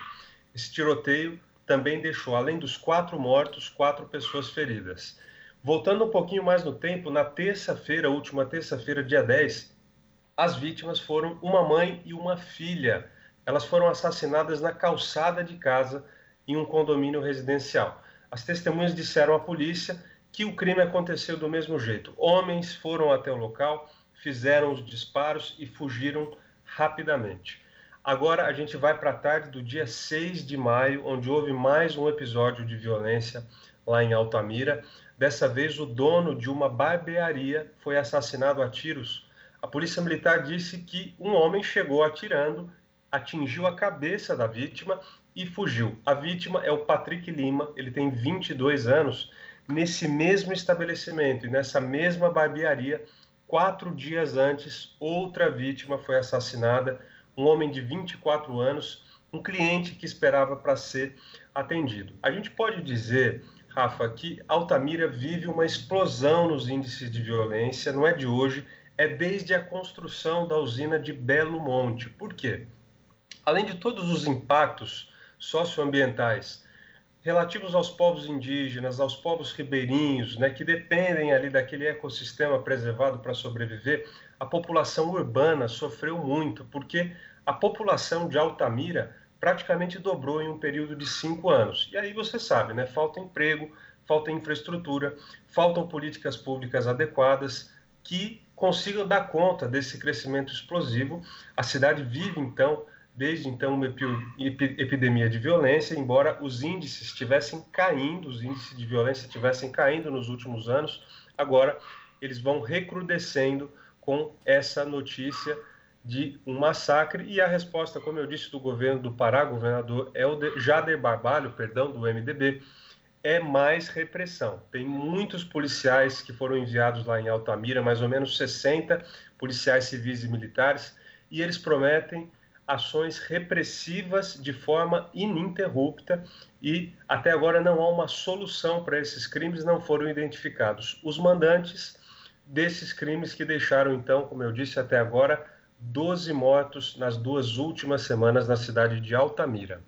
Speaker 21: Esse tiroteio também deixou, além dos quatro mortos, quatro pessoas feridas. Voltando um pouquinho mais no tempo, na terça-feira, última terça-feira, dia 10, as vítimas foram uma mãe e uma filha. Elas foram assassinadas na calçada de casa em um condomínio residencial. As testemunhas disseram à polícia que o crime aconteceu do mesmo jeito. Homens foram até o local, fizeram os disparos e fugiram rapidamente. Agora a gente vai para a tarde do dia 6 de maio, onde houve mais um episódio de violência lá em Altamira. Dessa vez, o dono de uma barbearia foi assassinado a tiros. A polícia militar disse que um homem chegou atirando, atingiu a cabeça da vítima e fugiu. A vítima é o Patrick Lima, ele tem 22 anos. Nesse mesmo estabelecimento e nessa mesma barbearia, Quatro dias antes, outra vítima foi assassinada, um homem de 24 anos, um cliente que esperava para ser atendido. A gente pode dizer, Rafa, que Altamira vive uma explosão nos índices de violência, não é de hoje, é desde a construção da usina de Belo Monte. Por quê? Além de todos os impactos socioambientais relativos aos povos indígenas, aos povos ribeirinhos, né, que dependem ali daquele ecossistema preservado para sobreviver, a população urbana sofreu muito, porque a população de Altamira praticamente dobrou em um período de cinco anos. E aí você sabe, né, falta emprego, falta infraestrutura, faltam políticas públicas adequadas que consigam dar conta desse crescimento explosivo. A cidade vive, então, desde então uma epidemia de violência, embora os índices estivessem caindo, os índices de violência estivessem caindo nos últimos anos, agora eles vão recrudescendo com essa notícia de um massacre e a resposta, como eu disse, do governo do Pará, governador Helder, Jader Barbalho, perdão, do MDB, é mais repressão. Tem muitos policiais que foram enviados lá em Altamira, mais ou menos 60 policiais civis e militares, e eles prometem ações repressivas de forma ininterrupta e até agora não há uma solução para esses crimes, não foram identificados os mandantes desses crimes que deixaram então, como eu disse até agora, 12 mortos nas duas últimas semanas na cidade de Altamira.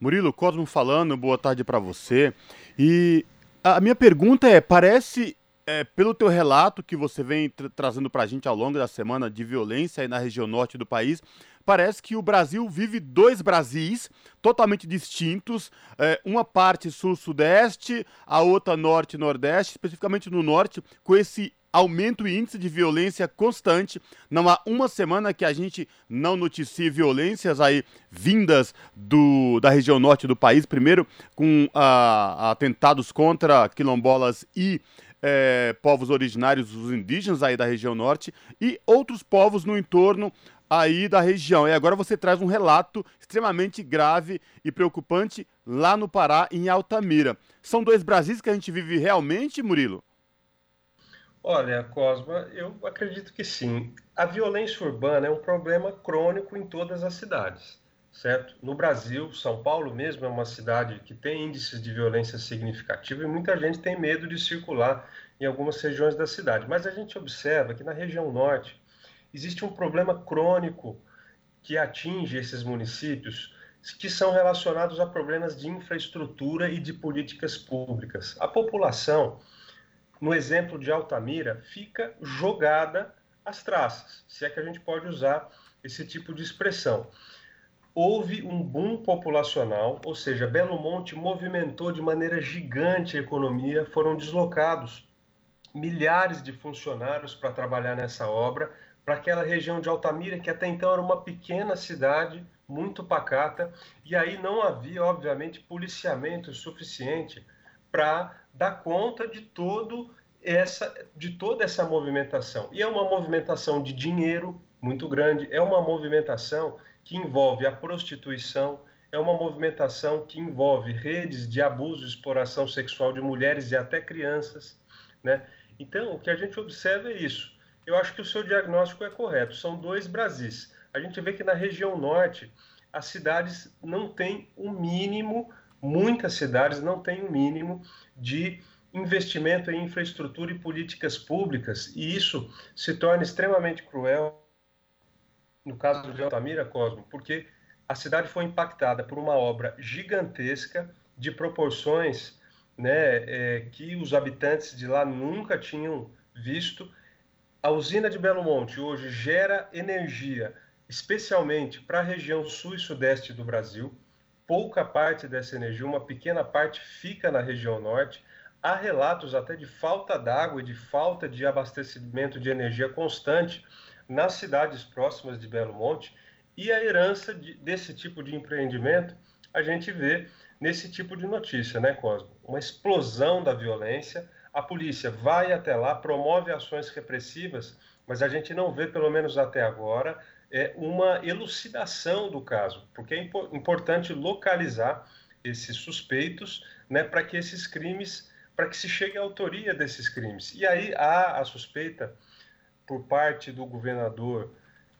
Speaker 1: Murilo Cosmo falando, boa tarde para você. E a minha pergunta é, parece é, pelo teu relato que você vem tra trazendo para a gente ao longo da semana de violência aí na região norte do país, parece que o Brasil vive dois Brasis totalmente distintos, é, uma parte sul-sudeste, a outra norte-nordeste, especificamente no norte, com esse aumento e índice de violência constante. Não há uma semana que a gente não noticie violências aí vindas do, da região norte do país, primeiro com ah, atentados contra quilombolas e é, povos originários, os indígenas aí da região norte, e outros povos no entorno aí da região. E agora você traz um relato extremamente grave e preocupante lá no Pará, em Altamira. São dois Brasis que a gente vive realmente, Murilo?
Speaker 21: Olha, Cosma, eu acredito que sim. A violência urbana é um problema crônico em todas as cidades, certo? No Brasil, São Paulo mesmo é uma cidade que tem índices de violência significativo e muita gente tem medo de circular em algumas regiões da cidade. Mas a gente observa que na região norte, existe um problema crônico que atinge esses municípios que são relacionados a problemas de infraestrutura e de políticas públicas. A população, no exemplo de Altamira, fica jogada às traças, se é que a gente pode usar esse tipo de expressão. Houve um boom populacional, ou seja, Belo Monte movimentou de maneira gigante a economia, foram deslocados milhares de funcionários para trabalhar nessa obra para aquela região de Altamira, que até então era uma pequena cidade, muito pacata, e aí não havia, obviamente, policiamento suficiente para dar conta de todo essa de toda essa movimentação. E é uma movimentação de dinheiro muito grande, é uma movimentação que envolve a prostituição, é uma movimentação que envolve redes de abuso e exploração sexual de mulheres e até crianças, né? Então, o que a gente observa é isso eu acho que o seu diagnóstico é correto. São dois Brasis. A gente vê que na região norte as cidades não têm o um mínimo, muitas cidades não têm o um mínimo de investimento em infraestrutura e políticas públicas, e isso se torna extremamente cruel no caso de Altamira, Cosmo, porque a cidade foi impactada por uma obra gigantesca de proporções né, é, que os habitantes de lá nunca tinham visto a usina de Belo Monte hoje gera energia especialmente para a região sul e sudeste do Brasil. Pouca parte dessa energia, uma pequena parte, fica na região norte. Há relatos até de falta d'água e de falta de abastecimento de energia constante nas cidades próximas de Belo Monte. E a herança de, desse tipo de empreendimento a gente vê nesse tipo de notícia, né, Cosmo? Uma explosão da violência a polícia vai até lá, promove ações repressivas, mas a gente não vê, pelo menos até agora, é, uma elucidação do caso, porque é impo importante localizar esses suspeitos né, para que esses crimes, para que se chegue à autoria desses crimes. E aí há a suspeita por parte do governador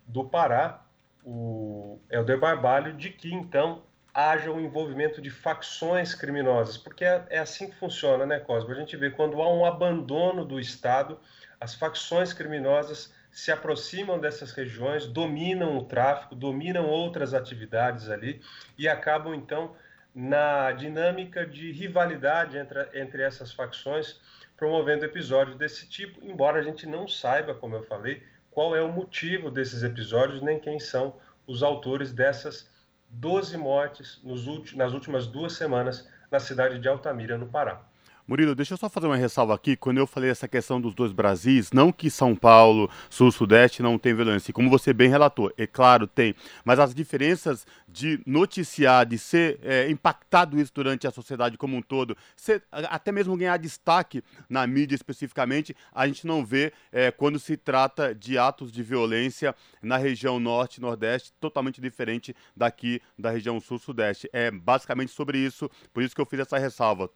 Speaker 21: do Pará, o Helder Barbalho, de que então haja o envolvimento de facções criminosas, porque é, é, assim que funciona, né, Cosmo? A gente vê quando há um abandono do Estado, as facções criminosas se aproximam dessas regiões, dominam o tráfico, dominam outras atividades ali e acabam então na dinâmica de rivalidade entre, entre essas facções, promovendo episódios desse tipo, embora a gente não saiba, como eu falei, qual é o motivo desses episódios, nem quem são os autores dessas 12 mortes nos, nas últimas duas semanas na cidade de Altamira, no Pará.
Speaker 1: Murilo, deixa eu só fazer uma ressalva aqui. Quando eu falei essa questão dos dois Brasis, não que São Paulo, Sul-Sudeste não tem violência, como você bem relatou, é claro, tem, mas as diferenças de noticiar, de ser é, impactado isso durante a sociedade como um todo, ser, até mesmo ganhar destaque na mídia especificamente, a gente não vê é, quando se trata de atos de violência na região norte nordeste, totalmente diferente daqui da região sul-sudeste. É basicamente sobre isso, por isso que eu fiz essa ressalva.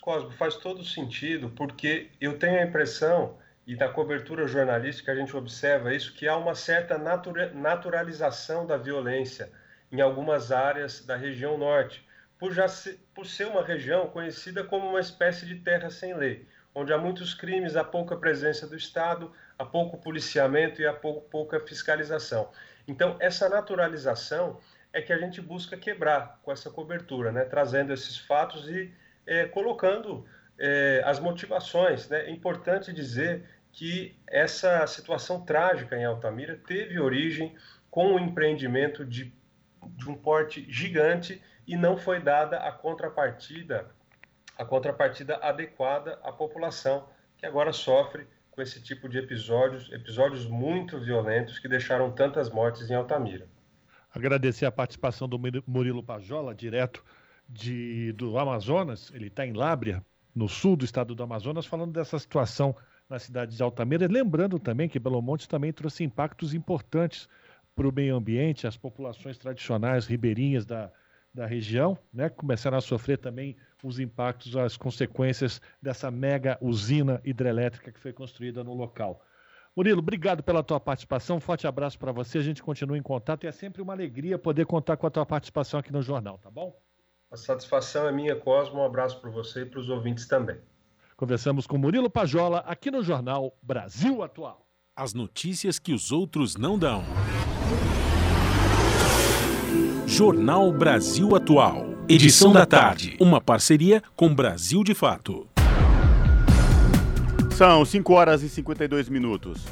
Speaker 21: Cosmo, faz todo sentido, porque eu tenho a impressão, e da cobertura jornalística a gente observa isso, que há uma certa natura, naturalização da violência em algumas áreas da região norte, por, já se, por ser uma região conhecida como uma espécie de terra sem lei, onde há muitos crimes, há pouca presença do Estado, há pouco policiamento e há pouca fiscalização. Então, essa naturalização é que a gente busca quebrar com essa cobertura, né? trazendo esses fatos e é, colocando é, as motivações. Né? É importante dizer que essa situação trágica em Altamira teve origem com um empreendimento de, de um porte gigante e não foi dada a contrapartida, a contrapartida adequada à população que agora sofre com esse tipo de episódios, episódios muito violentos que deixaram tantas mortes em Altamira.
Speaker 3: Agradecer a participação do Murilo Pajola, direto de, do Amazonas, ele está em Lábria, no sul do estado do Amazonas, falando dessa situação na cidade de Altamira. Lembrando também que Belo Monte também trouxe impactos importantes para o meio ambiente, as populações tradicionais ribeirinhas da, da região, né, começaram a sofrer também os impactos, as consequências dessa mega usina hidrelétrica que foi construída no local. Murilo, obrigado pela tua participação, um forte abraço para você, a gente continua em contato e é sempre uma alegria poder contar com a tua participação aqui no jornal, tá bom?
Speaker 21: A satisfação é minha, Cosmo. Um abraço para você e para os ouvintes também.
Speaker 3: Conversamos com Murilo Pajola aqui no jornal Brasil Atual.
Speaker 2: As notícias que os outros não dão. Jornal Brasil Atual. Edição da tarde. Uma parceria com Brasil de Fato.
Speaker 1: São 5 horas e 52 minutos.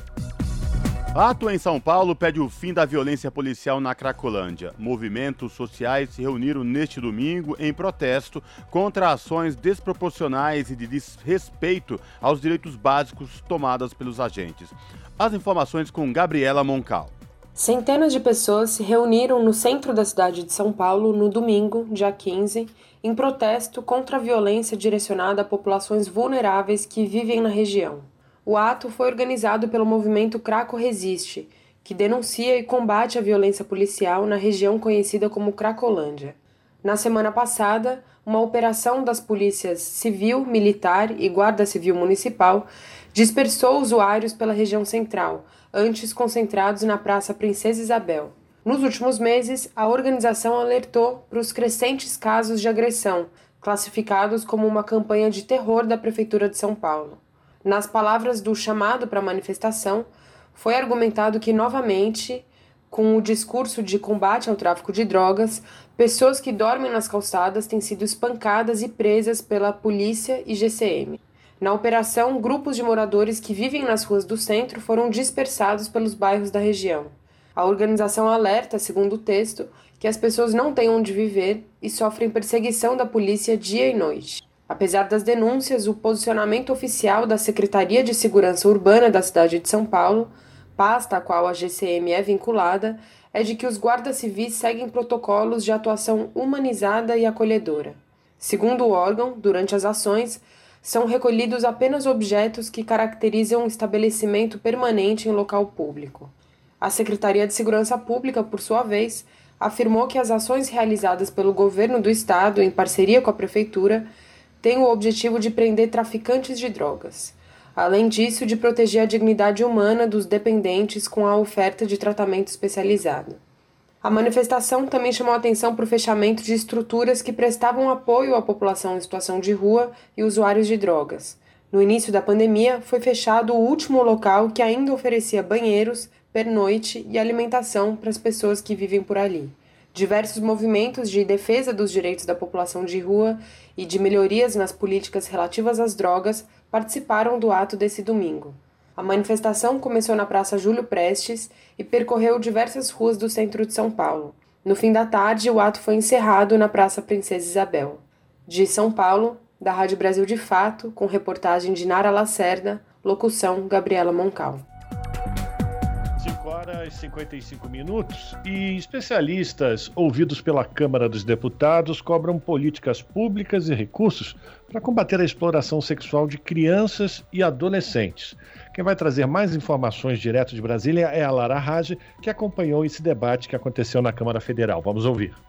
Speaker 1: Ato em São Paulo pede o fim da violência policial na Cracolândia. Movimentos sociais se reuniram neste domingo em protesto contra ações desproporcionais e de desrespeito aos direitos básicos tomadas pelos agentes. As informações com Gabriela Moncal.
Speaker 22: Centenas de pessoas se reuniram no centro da cidade de São Paulo no domingo, dia 15, em protesto contra a violência direcionada a populações vulneráveis que vivem na região. O ato foi organizado pelo movimento Craco Resiste, que denuncia e combate a violência policial na região conhecida como Cracolândia. Na semana passada, uma operação das polícias civil, militar e guarda civil municipal dispersou usuários pela região central, antes concentrados na Praça Princesa Isabel. Nos últimos meses, a organização alertou para os crescentes casos de agressão, classificados como uma campanha de terror da Prefeitura de São Paulo. Nas palavras do chamado para manifestação, foi argumentado que, novamente, com o discurso de combate ao tráfico de drogas, pessoas que dormem nas calçadas têm sido espancadas e presas pela polícia e GCM. Na operação, grupos de moradores que vivem nas ruas do centro foram dispersados pelos bairros da região. A organização alerta, segundo o texto, que as pessoas não têm onde viver e sofrem perseguição da polícia dia e noite. Apesar das denúncias, o posicionamento oficial da Secretaria de Segurança Urbana da cidade de São Paulo, pasta a qual a GCM é vinculada, é de que os guardas civis seguem protocolos de atuação humanizada e acolhedora. Segundo o órgão, durante as ações, são recolhidos apenas objetos que caracterizam um estabelecimento permanente em local público. A Secretaria de Segurança Pública, por sua vez, afirmou que as ações realizadas pelo governo do estado em parceria com a prefeitura tem o objetivo de prender traficantes de drogas. Além disso, de proteger a dignidade humana dos dependentes com a oferta de tratamento especializado. A manifestação também chamou atenção para o fechamento de estruturas que prestavam apoio à população em situação de rua e usuários de drogas. No início da pandemia, foi fechado o último local que ainda oferecia banheiros, pernoite e alimentação para as pessoas que vivem por ali. Diversos movimentos de defesa dos direitos da população de rua e de melhorias nas políticas relativas às drogas participaram do ato desse domingo. A manifestação começou na Praça Júlio Prestes e percorreu diversas ruas do centro de São Paulo. No fim da tarde, o ato foi encerrado na Praça Princesa Isabel. De São Paulo, da Rádio Brasil de Fato, com reportagem de Nara Lacerda, locução Gabriela Moncal.
Speaker 3: 5 horas e 55 minutos e especialistas ouvidos pela Câmara dos Deputados cobram políticas públicas e recursos para combater a exploração sexual de crianças e adolescentes. Quem vai trazer mais informações direto de Brasília é a Lara Rage, que acompanhou esse debate que aconteceu na Câmara Federal. Vamos ouvir.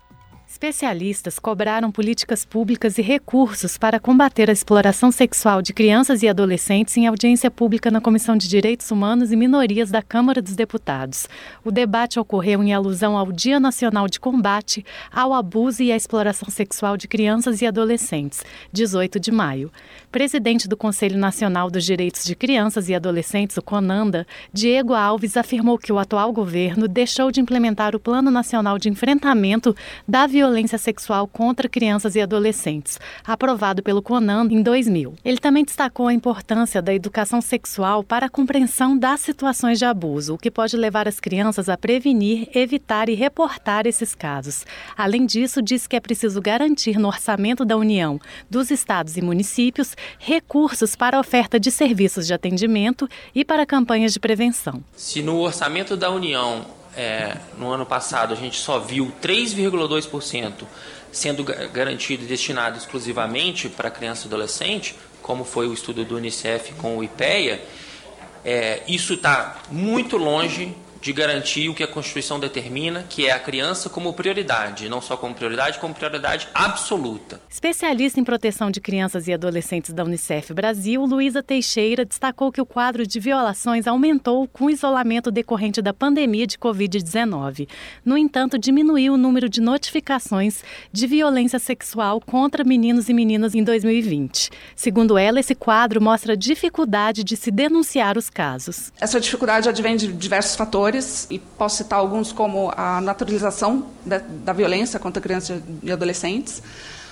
Speaker 23: Especialistas cobraram políticas públicas e recursos para combater a exploração sexual de crianças e adolescentes em audiência pública na Comissão de Direitos Humanos e Minorias da Câmara dos Deputados. O debate ocorreu em alusão ao Dia Nacional de Combate ao Abuso e à Exploração Sexual de Crianças e Adolescentes, 18 de maio. Presidente do Conselho Nacional dos Direitos de Crianças e Adolescentes, o CONANDA, Diego Alves afirmou que o atual governo deixou de implementar o Plano Nacional de Enfrentamento da Violência violência sexual contra crianças e adolescentes, aprovado pelo CONAN em 2000. Ele também destacou a importância da educação sexual para a compreensão das situações de abuso, o que pode levar as crianças a prevenir, evitar e reportar esses casos. Além disso, disse que é preciso garantir no orçamento da União, dos estados e municípios, recursos para a oferta de serviços de atendimento e para campanhas de prevenção.
Speaker 24: Se no orçamento da União é, no ano passado a gente só viu 3,2% sendo garantido e destinado exclusivamente para criança e adolescente, como foi o estudo do Unicef com o IPEA, é, isso está muito longe de garantir o que a Constituição determina, que é a criança como prioridade, não só como prioridade, como prioridade absoluta.
Speaker 23: Especialista em proteção de crianças e adolescentes da Unicef Brasil, Luísa Teixeira destacou que o quadro de violações aumentou com o isolamento decorrente da pandemia de Covid-19. No entanto, diminuiu o número de notificações de violência sexual contra meninos e meninas em 2020. Segundo ela, esse quadro mostra a dificuldade de se denunciar os casos.
Speaker 25: Essa dificuldade advém de diversos fatores fatores, e posso citar alguns como a naturalização da, da violência contra crianças e adolescentes,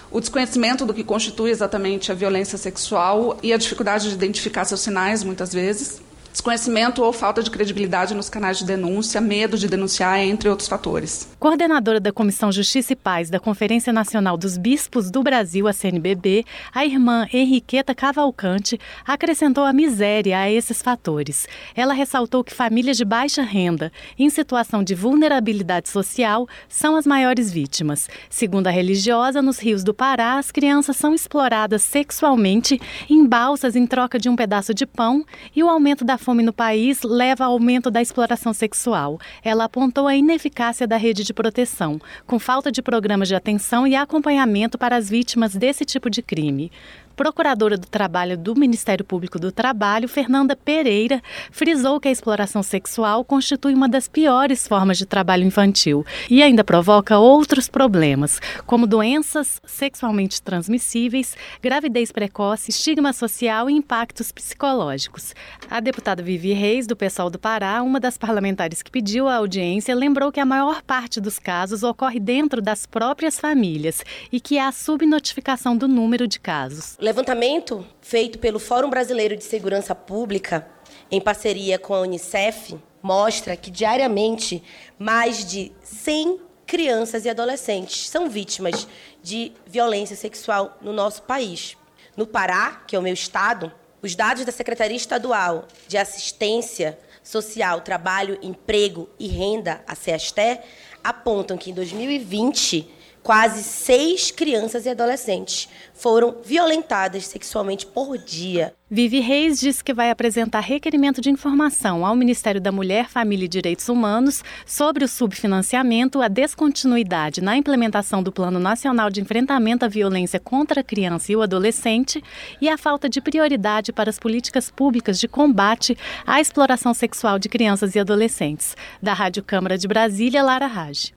Speaker 25: o desconhecimento do que constitui exatamente a violência sexual e a dificuldade de identificar seus sinais, muitas vezes, desconhecimento ou falta de credibilidade nos canais de denúncia, medo de denunciar, entre outros fatores.
Speaker 23: Coordenadora da Comissão Justiça e Paz da Conferência Nacional dos Bispos do Brasil, a CNBB, a irmã Henriqueta Cavalcante acrescentou a miséria a esses fatores. Ela ressaltou que famílias de baixa renda, em situação de vulnerabilidade social, são as maiores vítimas. Segundo a religiosa, nos rios do Pará, as crianças são exploradas sexualmente em balsas em troca de um pedaço de pão e o aumento da fome no país leva ao aumento da exploração sexual. Ela apontou a ineficácia da rede de proteção, com falta de programas de atenção e acompanhamento para as vítimas desse tipo de crime procuradora do Trabalho do Ministério Público do Trabalho, Fernanda Pereira, frisou que a exploração sexual constitui uma das piores formas de trabalho infantil e ainda provoca outros problemas, como doenças sexualmente transmissíveis, gravidez precoce, estigma social e impactos psicológicos. A deputada Vivi Reis, do Pessoal do Pará, uma das parlamentares que pediu a audiência, lembrou que a maior parte dos casos ocorre dentro das próprias famílias e que há subnotificação do número de casos
Speaker 26: levantamento feito pelo Fórum Brasileiro de Segurança Pública, em parceria com a Unicef, mostra que diariamente mais de 100 crianças e adolescentes são vítimas de violência sexual no nosso país. No Pará, que é o meu estado, os dados da Secretaria Estadual de Assistência Social, Trabalho, Emprego e Renda, a CEASTE, apontam que em 2020 quase seis crianças e adolescentes foram violentadas sexualmente por dia.
Speaker 23: Vivi Reis disse que vai apresentar requerimento de informação ao Ministério da Mulher, Família e Direitos Humanos sobre o subfinanciamento, a descontinuidade na implementação do Plano Nacional de Enfrentamento à Violência contra a Criança e o Adolescente e a falta de prioridade para as políticas públicas de combate à exploração sexual de crianças e adolescentes. Da Rádio Câmara de Brasília, Lara Raj.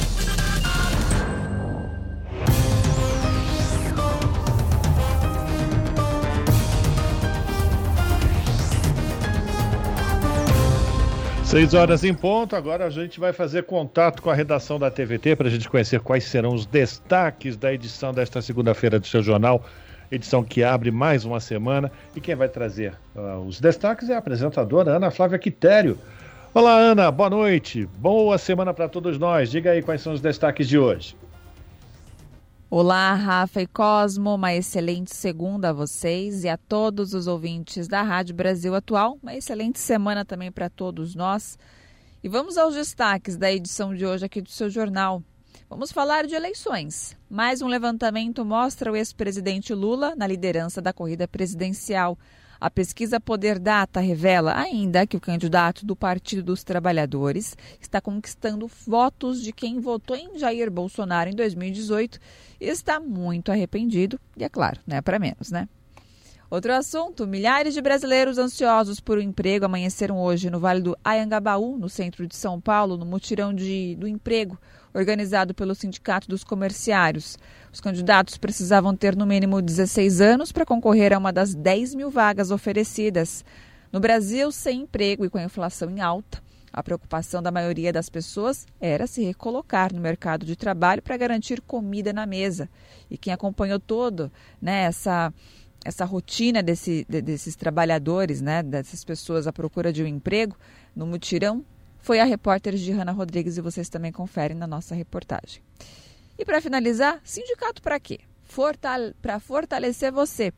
Speaker 3: Seis horas em ponto, agora a gente vai fazer contato com a redação da TVT para a gente conhecer quais serão os destaques da edição desta segunda-feira do seu jornal, edição que abre mais uma semana. E quem vai trazer uh, os destaques é a apresentadora Ana Flávia Quitério. Olá, Ana, boa noite, boa semana para todos nós. Diga aí quais são os destaques de hoje.
Speaker 27: Olá, Rafa e Cosmo, uma excelente segunda a vocês e a todos os ouvintes da Rádio Brasil Atual. Uma excelente semana também para todos nós. E vamos aos destaques da edição de hoje aqui do seu jornal. Vamos falar de eleições. Mais um levantamento mostra o ex-presidente Lula na liderança da corrida presidencial. A pesquisa Poder Data revela ainda que o candidato do Partido dos Trabalhadores está conquistando votos de quem votou em Jair Bolsonaro em 2018 e está muito arrependido, e é claro, não é para menos, né? Outro assunto: milhares de brasileiros ansiosos por um emprego amanheceram hoje no Vale do Ayangabaú, no centro de São Paulo, no mutirão de, do emprego organizado pelo Sindicato dos Comerciários. Os candidatos precisavam ter no mínimo 16 anos para concorrer a uma das 10 mil vagas oferecidas. No Brasil, sem emprego e com a inflação em alta, a preocupação da maioria das pessoas era se recolocar no mercado de trabalho para garantir comida na mesa. E quem acompanhou todo né, essa, essa rotina desse, desses trabalhadores, né, dessas pessoas à procura de um emprego, no mutirão, foi a repórter Gihana Rodrigues e vocês também conferem na nossa reportagem. E para finalizar, sindicato para quê? Fortale para fortalecer você.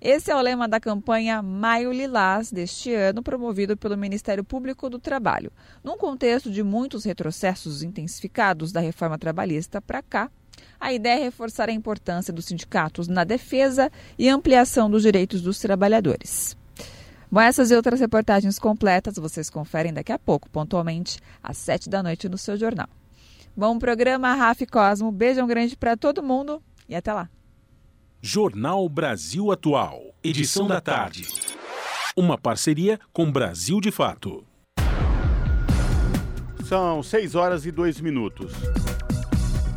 Speaker 27: Esse é o lema da campanha Maio Lilás deste ano, promovido pelo Ministério Público do Trabalho. Num contexto de muitos retrocessos intensificados da reforma trabalhista para cá, a ideia é reforçar a importância dos sindicatos na defesa e ampliação dos direitos dos trabalhadores. Bom, essas e outras reportagens completas vocês conferem daqui a pouco, pontualmente às sete da noite no seu jornal. Bom programa, Rafa Cosmo. Beijão grande para todo mundo e até lá.
Speaker 2: Jornal Brasil Atual, edição da tarde. Uma parceria com Brasil de Fato.
Speaker 1: São 6 horas e 2 minutos.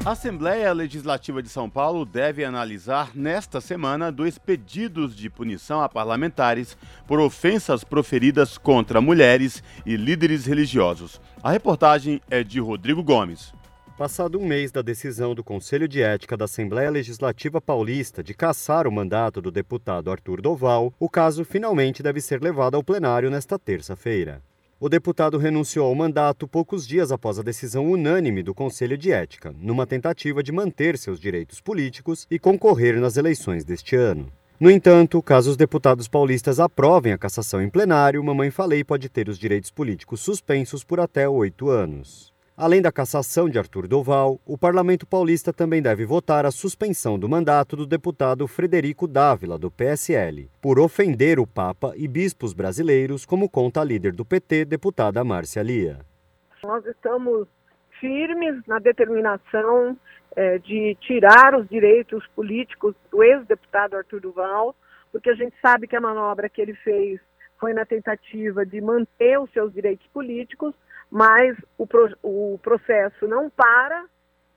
Speaker 1: A Assembleia Legislativa de São Paulo deve analisar nesta semana dois pedidos de punição a parlamentares por ofensas proferidas contra mulheres e líderes religiosos. A reportagem é de Rodrigo Gomes.
Speaker 28: Passado um mês da decisão do Conselho de Ética da Assembleia Legislativa Paulista de cassar o mandato do deputado Arthur Doval, o caso finalmente deve ser levado ao plenário nesta terça-feira. O deputado renunciou ao mandato poucos dias após a decisão unânime do Conselho de Ética, numa tentativa de manter seus direitos políticos e concorrer nas eleições deste ano. No entanto, caso os deputados paulistas aprovem a cassação em plenário, Mamãe Falei pode ter os direitos políticos suspensos por até oito anos. Além da cassação de Arthur Doval, o Parlamento Paulista também deve votar a suspensão do mandato do deputado Frederico Dávila, do PSL, por ofender o Papa e bispos brasileiros, como conta a líder do PT, deputada Márcia Lia.
Speaker 29: Nós estamos firmes na determinação é, de tirar os direitos políticos do ex-deputado Arthur Duval, porque a gente sabe que a manobra que ele fez foi na tentativa de manter os seus direitos políticos, mas o, pro, o processo não para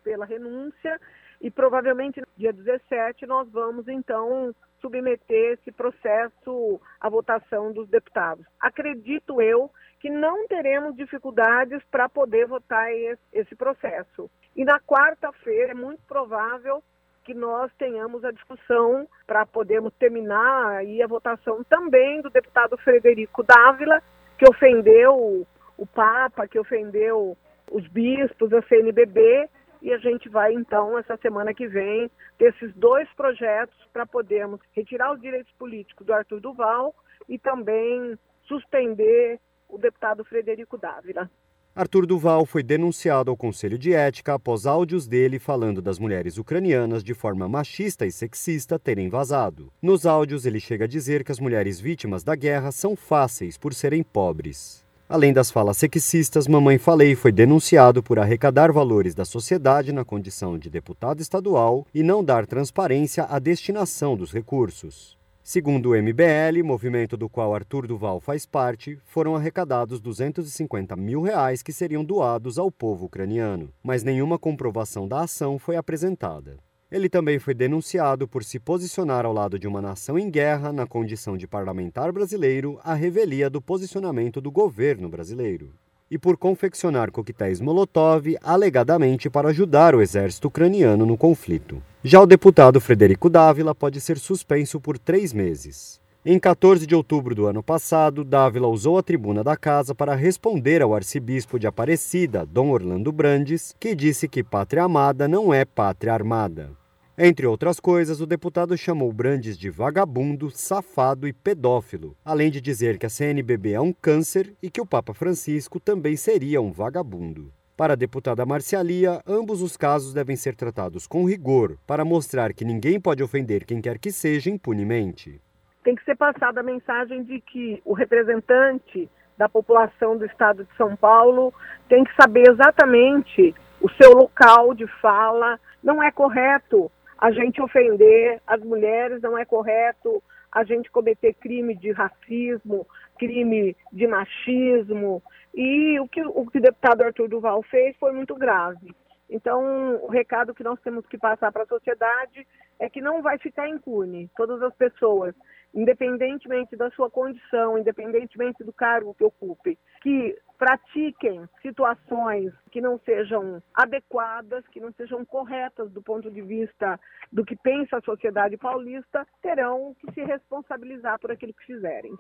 Speaker 29: pela renúncia e provavelmente no dia 17 nós vamos então submeter esse processo à votação dos deputados. Acredito eu que não teremos dificuldades para poder votar esse, esse processo. E na quarta-feira é muito provável que nós tenhamos a discussão para podermos terminar aí a votação também do deputado Frederico Dávila, que ofendeu o Papa, que ofendeu os bispos, a CNBB, e a gente vai então essa semana que vem ter esses dois projetos para podermos retirar os direitos políticos do Arthur Duval e também suspender o deputado Frederico Dávila.
Speaker 28: Arthur Duval foi denunciado ao Conselho de Ética após áudios dele falando das mulheres ucranianas de forma machista e sexista terem vazado. Nos áudios, ele chega a dizer que as mulheres vítimas da guerra são fáceis por serem pobres. Além das falas sexistas, Mamãe Falei foi denunciado por arrecadar valores da sociedade na condição de deputado estadual e não dar transparência à destinação dos recursos. Segundo o MBL, movimento do qual Arthur Duval faz parte, foram arrecadados 250 mil reais que seriam doados ao povo ucraniano, mas nenhuma comprovação da ação foi apresentada. Ele também foi denunciado por se posicionar ao lado de uma nação em guerra na condição de parlamentar brasileiro à revelia do posicionamento do governo brasileiro e por confeccionar coquetéis Molotov alegadamente para ajudar o exército ucraniano no conflito. Já o deputado Frederico Dávila pode ser suspenso por três meses. Em 14 de outubro do ano passado, Dávila usou a tribuna da casa para responder ao arcebispo de Aparecida, Dom Orlando Brandes, que disse que pátria amada não é pátria armada. Entre outras coisas, o deputado chamou Brandes de vagabundo, safado e pedófilo, além de dizer que a CNBB é um câncer e que o Papa Francisco também seria um vagabundo. Para a deputada Marcialia, ambos os casos devem ser tratados com rigor, para mostrar que ninguém pode ofender quem quer que seja impunemente.
Speaker 29: Tem que ser passada a mensagem de que o representante da população do estado de São Paulo tem que saber exatamente o seu local de fala. Não é correto a gente ofender as mulheres, não é correto a gente cometer crime de racismo, crime de machismo. E o que o, que o deputado Arthur Duval fez foi muito grave. Então, o recado que nós temos que passar para a sociedade é que não vai ficar impune. Todas as pessoas independentemente da sua condição, independentemente do cargo que ocupe, que pratiquem situações que não sejam adequadas, que não sejam corretas do ponto de vista do que pensa a sociedade paulista, terão que se responsabilizar por aquilo que fizerem.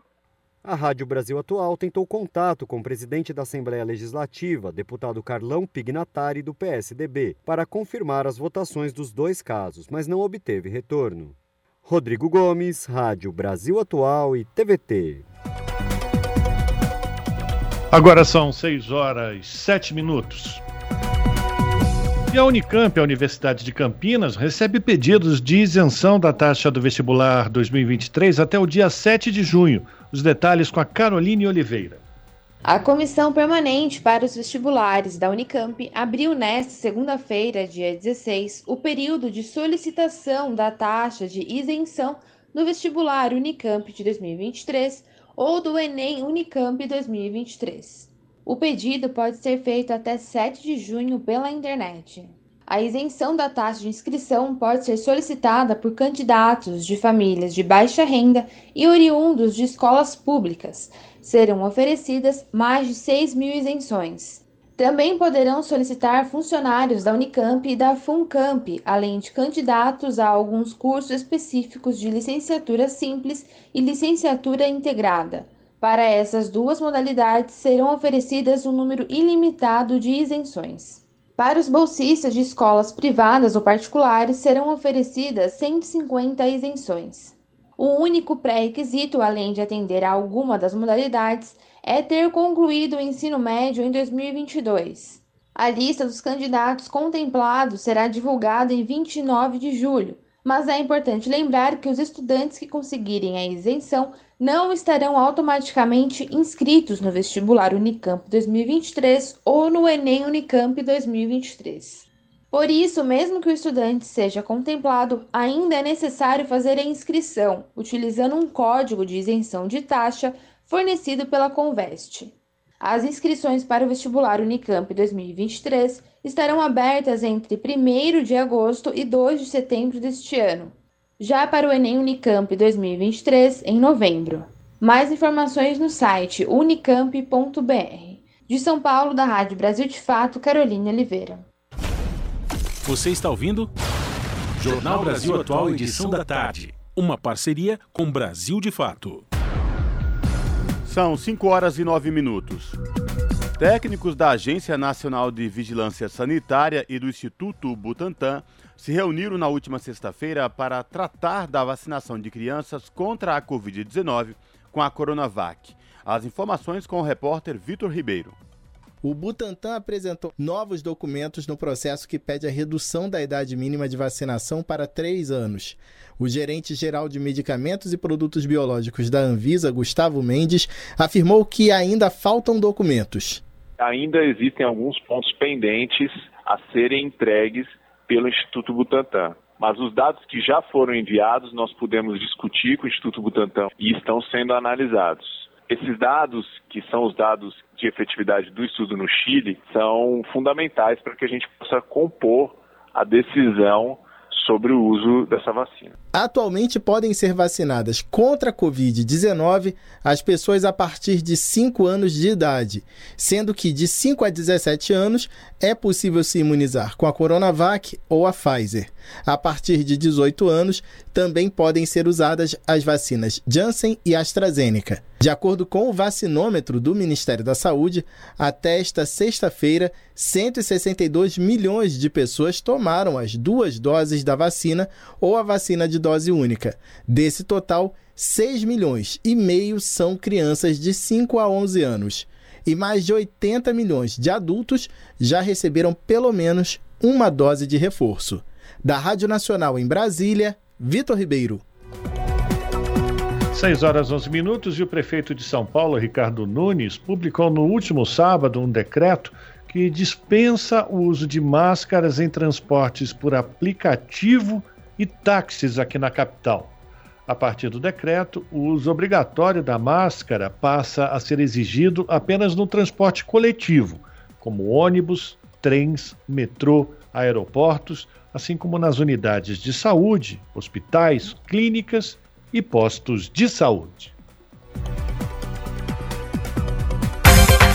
Speaker 28: A Rádio Brasil Atual tentou contato com o presidente da Assembleia Legislativa, deputado Carlão Pignatari, do PSDB, para confirmar as votações dos dois casos, mas não obteve retorno. Rodrigo Gomes, Rádio Brasil Atual e TVT.
Speaker 3: Agora são 6 horas 7 minutos. E a Unicamp, a Universidade de Campinas, recebe pedidos de isenção da taxa do vestibular 2023 até o dia 7 de junho. Os detalhes com a Caroline Oliveira.
Speaker 30: A Comissão Permanente para os Vestibulares da Unicamp abriu nesta segunda-feira, dia 16, o período de solicitação da taxa de isenção do vestibular Unicamp de 2023 ou do Enem Unicamp 2023. O pedido pode ser feito até 7 de junho pela internet. A isenção da taxa de inscrição pode ser solicitada por candidatos de famílias de baixa renda e oriundos de escolas públicas. Serão oferecidas mais de 6 mil isenções. Também poderão solicitar funcionários da Unicamp e da FUNCAMP, além de candidatos a alguns cursos específicos de licenciatura simples e licenciatura integrada. Para essas duas modalidades serão oferecidas um número ilimitado de isenções. Para os bolsistas de escolas privadas ou particulares, serão oferecidas 150 isenções. O único pré-requisito, além de atender a alguma das modalidades, é ter concluído o ensino médio em 2022. A lista dos candidatos contemplados será divulgada em 29 de julho, mas é importante lembrar que os estudantes que conseguirem a isenção não estarão automaticamente inscritos no vestibular Unicamp 2023 ou no Enem Unicamp 2023. Por isso, mesmo que o estudante seja contemplado, ainda é necessário fazer a inscrição, utilizando um código de isenção de taxa fornecido pela Conveste. As inscrições para o vestibular Unicamp 2023 estarão abertas entre 1 de agosto e 2 de setembro deste ano. Já para o Enem Unicamp 2023, em novembro. Mais informações no site unicamp.br. De São Paulo, da Rádio Brasil de Fato, Carolina Oliveira.
Speaker 2: Você está ouvindo? Jornal Brasil Atual, edição da tarde. Uma parceria com Brasil de Fato.
Speaker 1: São 5 horas e 9 minutos. Técnicos da Agência Nacional de Vigilância Sanitária e do Instituto Butantan se reuniram na última sexta-feira para tratar da vacinação de crianças contra a Covid-19 com a Coronavac. As informações com o repórter Vitor Ribeiro.
Speaker 31: O Butantan apresentou novos documentos no processo que pede a redução da idade mínima de vacinação para três anos. O gerente geral de medicamentos e produtos biológicos da Anvisa, Gustavo Mendes, afirmou que ainda faltam documentos.
Speaker 32: Ainda existem alguns pontos pendentes a serem entregues pelo Instituto Butantan. Mas os dados que já foram enviados, nós pudemos discutir com o Instituto Butantan e estão sendo analisados. Esses dados, que são os dados de efetividade do estudo no Chile, são fundamentais para que a gente possa compor a decisão sobre o uso dessa vacina.
Speaker 31: Atualmente podem ser vacinadas contra a Covid-19 as pessoas a partir de 5 anos de idade, sendo que de 5 a 17 anos é possível se imunizar com a Coronavac ou a Pfizer. A partir de 18 anos, também podem ser usadas as vacinas Janssen e AstraZeneca. De acordo com o vacinômetro do Ministério da Saúde, até esta sexta-feira, 162 milhões de pessoas tomaram as duas doses da vacina ou a vacina de dose única. Desse total, 6 milhões e meio são crianças de 5 a 11 anos. E mais de 80 milhões de adultos já receberam pelo menos uma dose de reforço. Da Rádio Nacional em Brasília, Vitor Ribeiro.
Speaker 3: 6 horas 11 minutos e o prefeito de São Paulo, Ricardo Nunes, publicou no último sábado um decreto que dispensa o uso de máscaras em transportes por aplicativo e táxis aqui na capital. A partir do decreto, o uso obrigatório da máscara passa a ser exigido apenas no transporte coletivo, como ônibus, trens, metrô, aeroportos, assim como nas unidades de saúde, hospitais, clínicas e postos de saúde.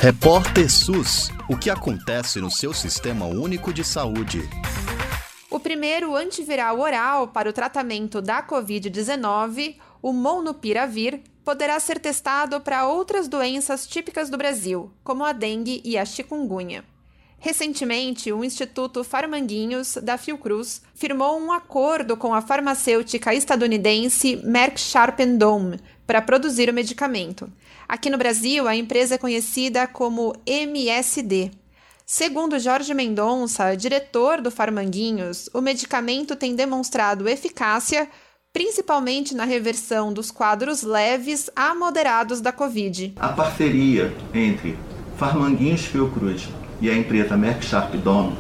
Speaker 33: Repórter SUS: O que acontece no seu sistema único de saúde?
Speaker 34: Primeiro antiviral oral para o tratamento da Covid-19, o Molnupiravir, poderá ser testado para outras doenças típicas do Brasil, como a dengue e a chikungunya. Recentemente, o Instituto Farmanguinhos, da Fiocruz, firmou um acordo com a farmacêutica estadunidense Merck Sharp Dohme para produzir o medicamento. Aqui no Brasil, a empresa é conhecida como MSD. Segundo Jorge Mendonça, diretor do Farmanguinhos, o medicamento tem demonstrado eficácia, principalmente na reversão dos quadros leves a moderados da Covid.
Speaker 35: A parceria entre Farmanguinhos Fiocruz e a empresa Merck Sharp Dome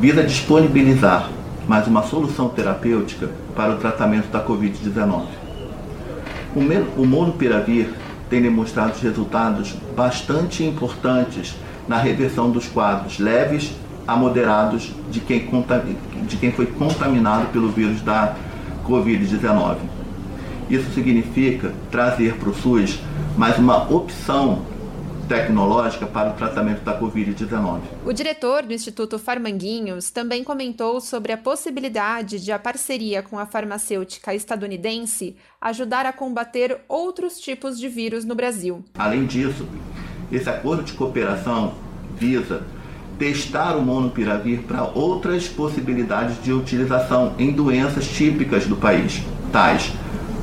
Speaker 35: visa disponibilizar mais uma solução terapêutica para o tratamento da Covid-19. O Molnupiravir tem demonstrado resultados bastante importantes na reversão dos quadros leves a moderados de quem, de quem foi contaminado pelo vírus da Covid-19. Isso significa trazer para o SUS mais uma opção tecnológica para o tratamento da Covid-19.
Speaker 34: O diretor do Instituto Farmanguinhos também comentou sobre a possibilidade de a parceria com a farmacêutica estadunidense ajudar a combater outros tipos de vírus no Brasil.
Speaker 35: Além disso, esse acordo de cooperação visa testar o monopiravir para outras possibilidades de utilização em doenças típicas do país, tais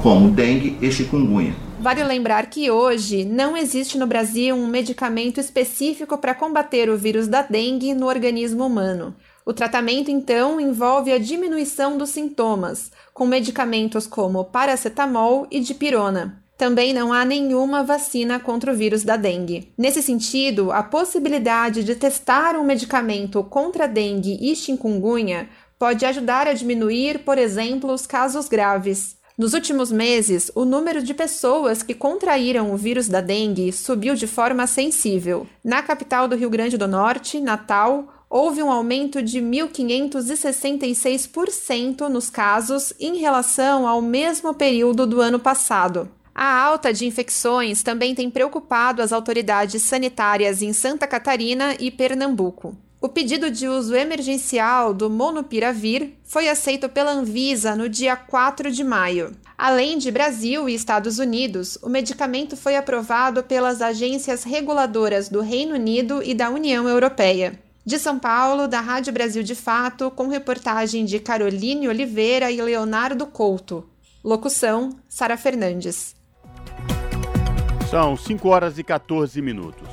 Speaker 35: como dengue e chikungunya.
Speaker 34: Vale lembrar que hoje não existe no Brasil um medicamento específico para combater o vírus da dengue no organismo humano. O tratamento, então, envolve a diminuição dos sintomas, com medicamentos como paracetamol e dipirona. Também não há nenhuma vacina contra o vírus da dengue. Nesse sentido, a possibilidade de testar um medicamento contra dengue e chikungunya pode ajudar a diminuir, por exemplo, os casos graves. Nos últimos meses, o número de pessoas que contraíram o vírus da dengue subiu de forma sensível. Na capital do Rio Grande do Norte, Natal, houve um aumento de 1.566% nos casos em relação ao mesmo período do ano passado. A alta de infecções também tem preocupado as autoridades sanitárias em Santa Catarina e Pernambuco. O pedido de uso emergencial do Monopiravir foi aceito pela Anvisa no dia 4 de maio. Além de Brasil e Estados Unidos, o medicamento foi aprovado pelas agências reguladoras do Reino Unido e da União Europeia. De São Paulo, da Rádio Brasil de Fato, com reportagem de Caroline Oliveira e Leonardo Couto. Locução: Sara Fernandes.
Speaker 1: São 5 horas e 14 minutos.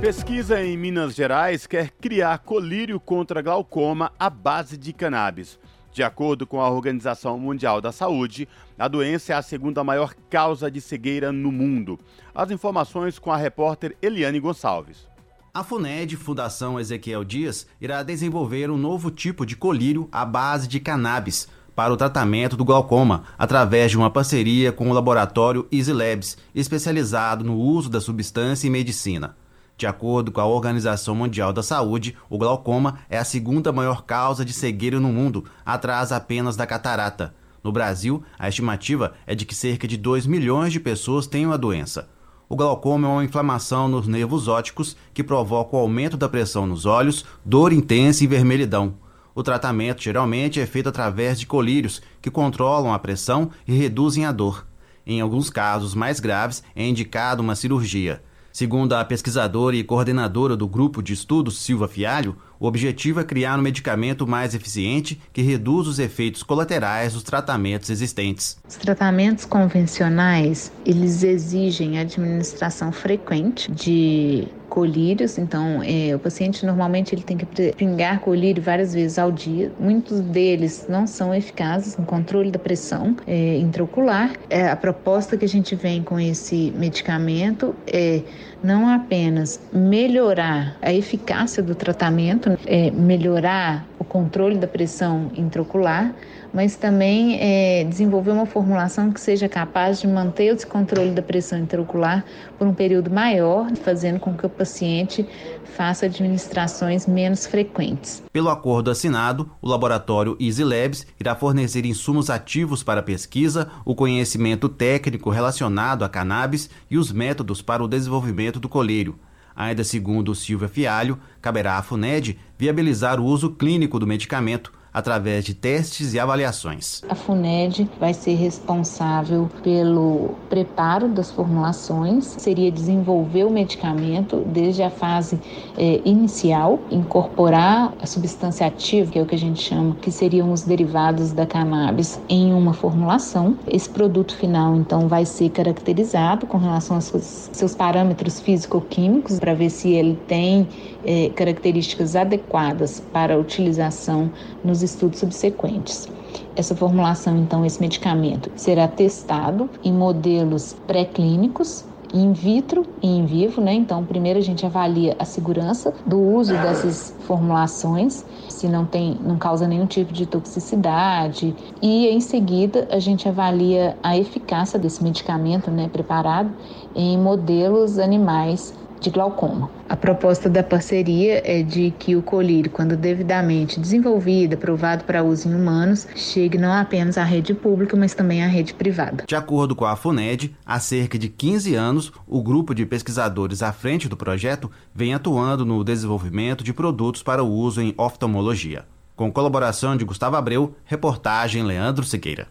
Speaker 1: Pesquisa em Minas Gerais quer criar colírio contra glaucoma à base de cannabis. De acordo com a Organização Mundial da Saúde, a doença é a segunda maior causa de cegueira no mundo. As informações com a repórter Eliane Gonçalves.
Speaker 36: A FUNED, Fundação Ezequiel Dias, irá desenvolver um novo tipo de colírio à base de cannabis para o tratamento do glaucoma, através de uma parceria com o laboratório Easy Labs, especializado no uso da substância em medicina. De acordo com a Organização Mundial da Saúde, o glaucoma é a segunda maior causa de cegueira no mundo, atrás apenas da catarata. No Brasil, a estimativa é de que cerca de 2 milhões de pessoas tenham a doença. O glaucoma é uma inflamação nos nervos ópticos que provoca o aumento da pressão nos olhos, dor intensa e vermelhidão. O tratamento geralmente é feito através de colírios que controlam a pressão e reduzem a dor. Em alguns casos mais graves, é indicada uma cirurgia. Segundo a pesquisadora e coordenadora do grupo de estudos Silva Fialho, o objetivo é criar um medicamento mais eficiente que reduz os efeitos colaterais dos tratamentos existentes.
Speaker 31: Os tratamentos convencionais, eles exigem administração frequente de colírios, então é, o paciente normalmente ele tem que pingar colírio várias vezes ao dia. Muitos deles não são eficazes no controle da pressão é, intraocular. É, a proposta que a gente vem com esse medicamento é não apenas melhorar a eficácia do tratamento, é, melhorar o controle da pressão intraocular, mas também é, desenvolver uma formulação que seja capaz de manter esse controle da pressão intraocular por um período maior, fazendo com que o paciente faça administrações menos frequentes.
Speaker 36: Pelo acordo assinado, o laboratório Easy Labs irá fornecer insumos ativos para a pesquisa, o conhecimento técnico relacionado a cannabis e os métodos para o desenvolvimento do colírio. Ainda segundo Silvia Fialho, caberá à FUNED viabilizar o uso clínico do medicamento, através de testes e avaliações.
Speaker 31: A FUNED vai ser responsável pelo preparo das formulações, seria desenvolver o medicamento desde a fase eh, inicial, incorporar a substância ativa, que é o que a gente chama, que seriam os derivados da cannabis, em uma formulação. Esse produto final, então, vai ser caracterizado com relação aos seus, parâmetros físico-químicos, para ver se ele tem eh, características adequadas para a utilização nos estudos subsequentes. Essa formulação, então, esse medicamento será testado em modelos pré-clínicos in vitro e in vivo, né? Então, primeiro a gente avalia a segurança do uso dessas formulações, se não tem, não causa nenhum tipo de toxicidade, e em seguida a gente avalia a eficácia desse medicamento, né, preparado em modelos animais de glaucoma. A proposta da parceria é de que o colírio, quando devidamente desenvolvido, aprovado para uso em humanos, chegue não apenas à rede pública, mas também à rede privada.
Speaker 36: De acordo com a FUNED, há cerca de 15 anos, o grupo de pesquisadores à frente do projeto vem atuando no desenvolvimento de produtos para o uso em oftalmologia. Com colaboração de Gustavo Abreu, reportagem Leandro Siqueira.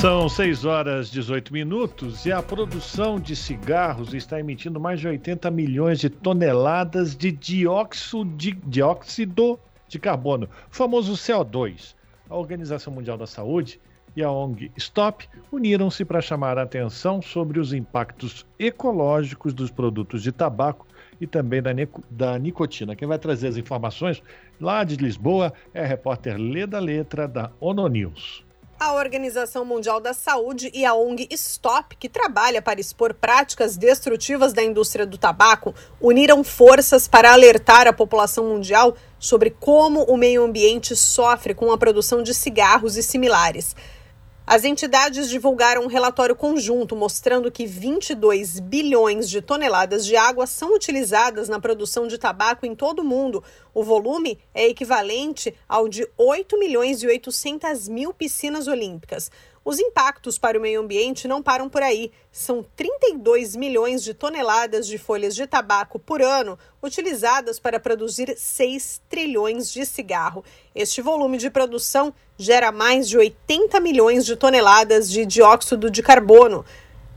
Speaker 3: São 6 horas e 18 minutos e a produção de cigarros está emitindo mais de 80 milhões de toneladas de dióxido de, dióxido de carbono, o famoso CO2. A Organização Mundial da Saúde e a ONG Stop uniram-se para chamar a atenção sobre os impactos ecológicos dos produtos de tabaco e também da, da nicotina. Quem vai trazer as informações lá de Lisboa é a repórter Leda Letra da ONU News.
Speaker 37: A Organização Mundial da Saúde e a ONG Stop, que trabalha para expor práticas destrutivas da indústria do tabaco, uniram forças para alertar a população mundial sobre como o meio ambiente sofre com a produção de cigarros e similares. As entidades divulgaram um relatório conjunto mostrando que 22 bilhões de toneladas de água são utilizadas na produção de tabaco em todo o mundo. O volume é equivalente ao de 8 milhões e 800 mil piscinas olímpicas. Os impactos para o meio ambiente não param por aí. São 32 milhões de toneladas de folhas de tabaco por ano utilizadas para produzir 6 trilhões de cigarro. Este volume de produção gera mais de 80 milhões de toneladas de dióxido de carbono.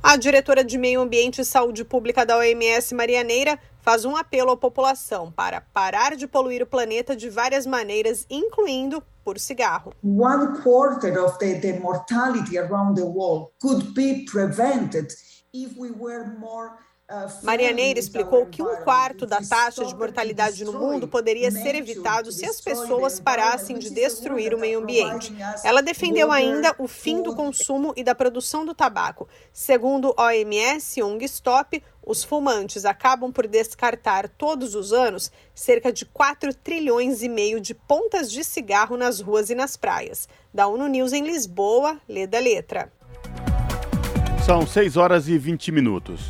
Speaker 37: A diretora de Meio Ambiente e Saúde Pública da OMS, Marianeira, faz um apelo à população para parar de poluir o planeta de várias maneiras, incluindo por cigarro.
Speaker 38: One quarter of the, the mortality around the world could be prevented if we were more
Speaker 37: Marianeira explicou que um quarto da taxa de mortalidade no mundo poderia ser evitado se as pessoas parassem de destruir o meio ambiente. Ela defendeu ainda o fim do consumo e da produção do tabaco. Segundo OMS e ONG Stop, os fumantes acabam por descartar todos os anos cerca de 4 trilhões e meio de pontas de cigarro nas ruas e nas praias. Da ONU News em Lisboa, lê da letra.
Speaker 1: São 6 horas e 20 minutos.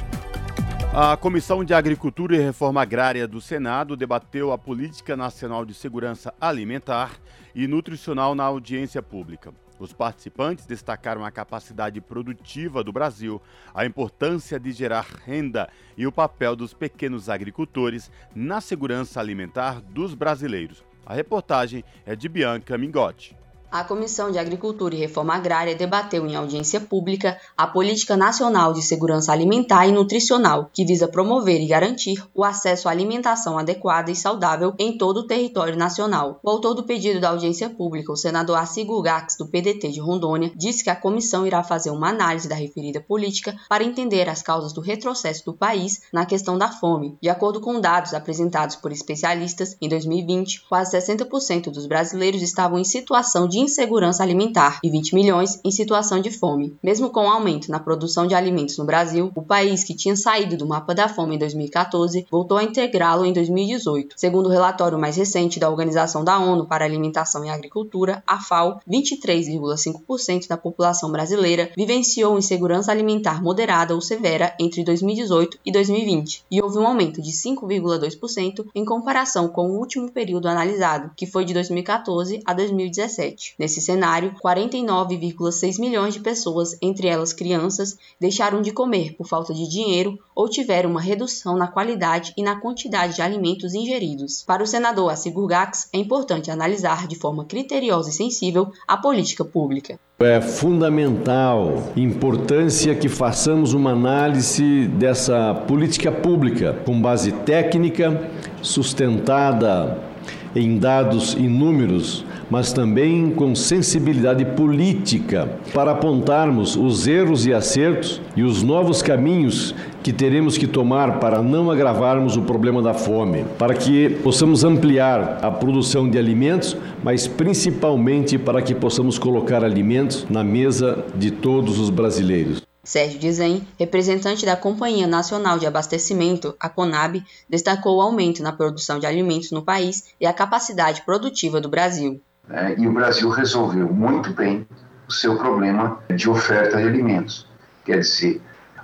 Speaker 1: A Comissão de Agricultura e Reforma Agrária do Senado debateu a Política Nacional de Segurança Alimentar e Nutricional na audiência pública. Os participantes destacaram a capacidade produtiva do Brasil, a importância de gerar renda e o papel dos pequenos agricultores na segurança alimentar dos brasileiros. A reportagem é de Bianca Mingotti
Speaker 39: a Comissão de Agricultura e Reforma Agrária debateu em audiência pública a Política Nacional de Segurança Alimentar e Nutricional, que visa promover e garantir o acesso à alimentação adequada e saudável em todo o território nacional. O autor do pedido da audiência pública, o senador Arcigo Gax, do PDT de Rondônia, disse que a comissão irá fazer uma análise da referida política para entender as causas do retrocesso do país na questão da fome. De acordo com dados apresentados por especialistas, em 2020, quase 60% dos brasileiros estavam em situação de insegurança alimentar e 20 milhões em situação de fome. Mesmo com o aumento na produção de alimentos no Brasil, o país que tinha saído do mapa da fome em 2014 voltou a integrá-lo em 2018. Segundo o relatório mais recente da Organização da ONU para Alimentação e Agricultura, a FAO, 23,5% da população brasileira vivenciou insegurança alimentar moderada ou severa entre 2018 e 2020, e houve um aumento de 5,2% em comparação com o último período analisado, que foi de 2014 a 2017. Nesse cenário, 49,6 milhões de pessoas, entre elas crianças, deixaram de comer por falta de dinheiro ou tiveram uma redução na qualidade e na quantidade de alimentos ingeridos. Para o senador Assigur Gax, é importante analisar de forma criteriosa e sensível a política pública.
Speaker 40: É fundamental, importância que façamos uma análise dessa política pública com base técnica, sustentada em dados e números mas também com sensibilidade política para apontarmos os erros e acertos e os novos caminhos que teremos que tomar para não agravarmos o problema da fome, para que possamos ampliar a produção de alimentos, mas principalmente para que possamos colocar alimentos na mesa de todos os brasileiros.
Speaker 39: Sérgio Dizem, representante da Companhia Nacional de Abastecimento, a CONAB, destacou o aumento na produção de alimentos no país e a capacidade produtiva do Brasil.
Speaker 41: Né? E o Brasil resolveu muito bem o seu problema de oferta de alimentos. Quer dizer,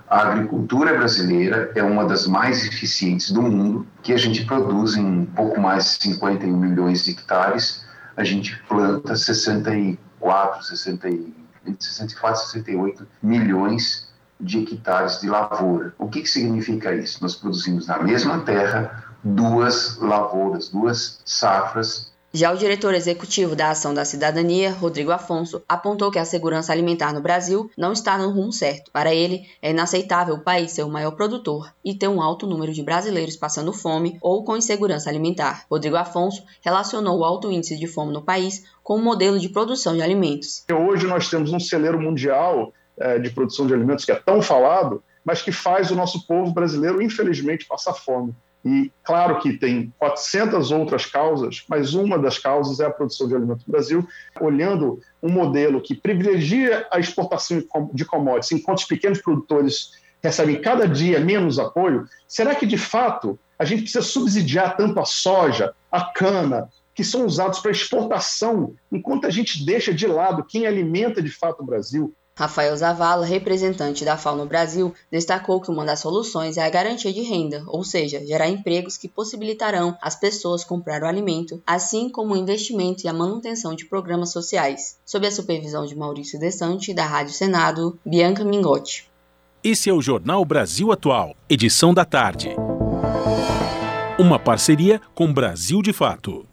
Speaker 41: a agricultura brasileira é uma das mais eficientes do mundo, que a gente produz em pouco mais de 51 milhões de hectares, a gente planta 64, 60, 64, 68 milhões de hectares de lavoura. O que, que significa isso? Nós produzimos na mesma terra duas lavouras, duas safras
Speaker 39: já o diretor executivo da Ação da Cidadania, Rodrigo Afonso, apontou que a segurança alimentar no Brasil não está no rumo certo. Para ele, é inaceitável o país ser o maior produtor e ter um alto número de brasileiros passando fome ou com insegurança alimentar. Rodrigo Afonso relacionou o alto índice de fome no país com o modelo de produção de alimentos.
Speaker 42: Hoje nós temos um celeiro mundial é, de produção de alimentos que é tão falado, mas que faz o nosso povo brasileiro, infelizmente, passar fome. E claro que tem 400 outras causas, mas uma das causas é a produção de alimentos no Brasil, olhando um modelo que privilegia a exportação de commodities, enquanto os pequenos produtores recebem cada dia menos apoio. Será que de fato a gente precisa subsidiar tanto a soja, a cana, que são usados para exportação, enquanto a gente deixa de lado quem alimenta de fato o Brasil?
Speaker 39: Rafael Zavala, representante da FAO no Brasil, destacou que uma das soluções é a garantia de renda, ou seja, gerar empregos que possibilitarão as pessoas comprar o alimento, assim como o investimento e a manutenção de programas sociais. Sob a supervisão de Maurício Desante, da Rádio Senado, Bianca Mingotti.
Speaker 2: Esse é o Jornal Brasil Atual, edição da tarde. Uma parceria com Brasil de Fato.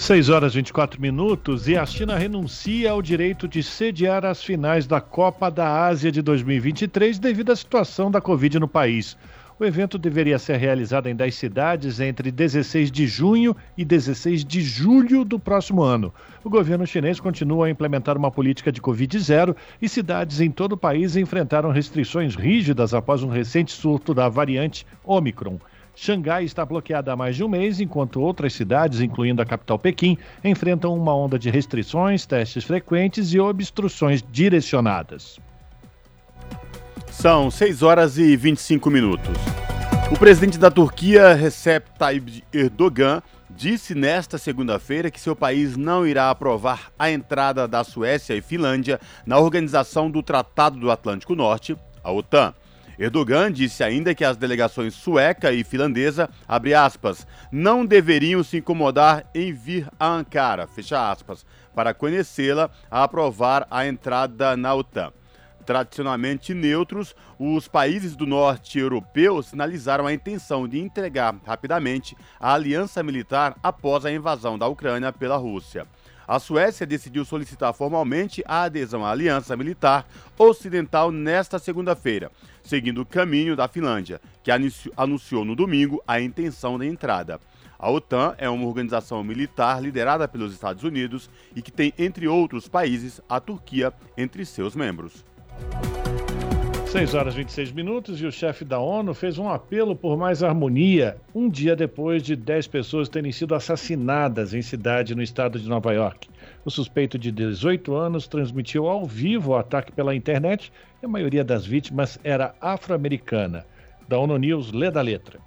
Speaker 3: 6 horas e 24 minutos e a China renuncia ao direito de sediar as finais da Copa da Ásia de 2023 devido à situação da Covid no país. O evento deveria ser realizado em 10 cidades entre 16 de junho e 16 de julho do próximo ano. O governo chinês continua a implementar uma política de Covid zero e cidades em todo o país enfrentaram restrições rígidas após um recente surto da variante Omicron. Xangai está bloqueada há mais de um mês, enquanto outras cidades, incluindo a capital Pequim, enfrentam uma onda de restrições, testes frequentes e obstruções direcionadas.
Speaker 1: São 6 horas e 25 minutos. O presidente da Turquia, Recep Tayyip Erdogan, disse nesta segunda-feira que seu país não irá aprovar a entrada da Suécia e Finlândia na Organização do Tratado do Atlântico Norte, a OTAN. Erdogan disse ainda que as delegações sueca e finlandesa, abre aspas, não deveriam se incomodar em vir a Ankara, fecha aspas, para conhecê-la a aprovar a entrada na OTAN. Tradicionalmente neutros, os países do norte europeu sinalizaram a intenção de entregar rapidamente a aliança militar após a invasão da Ucrânia pela Rússia a Suécia decidiu solicitar formalmente a adesão à Aliança Militar Ocidental nesta segunda-feira, seguindo o caminho da Finlândia, que anunciou no domingo a intenção de entrada. A OTAN é uma organização militar liderada pelos Estados Unidos e que tem, entre outros países, a Turquia entre seus membros.
Speaker 3: 6 horas e 26 minutos e o chefe da ONU fez um apelo por mais harmonia um dia depois de 10 pessoas terem sido assassinadas em cidade no estado de Nova York. O suspeito de 18 anos transmitiu ao vivo o ataque pela internet e a maioria das vítimas era afro-americana. Da ONU News, lê da letra.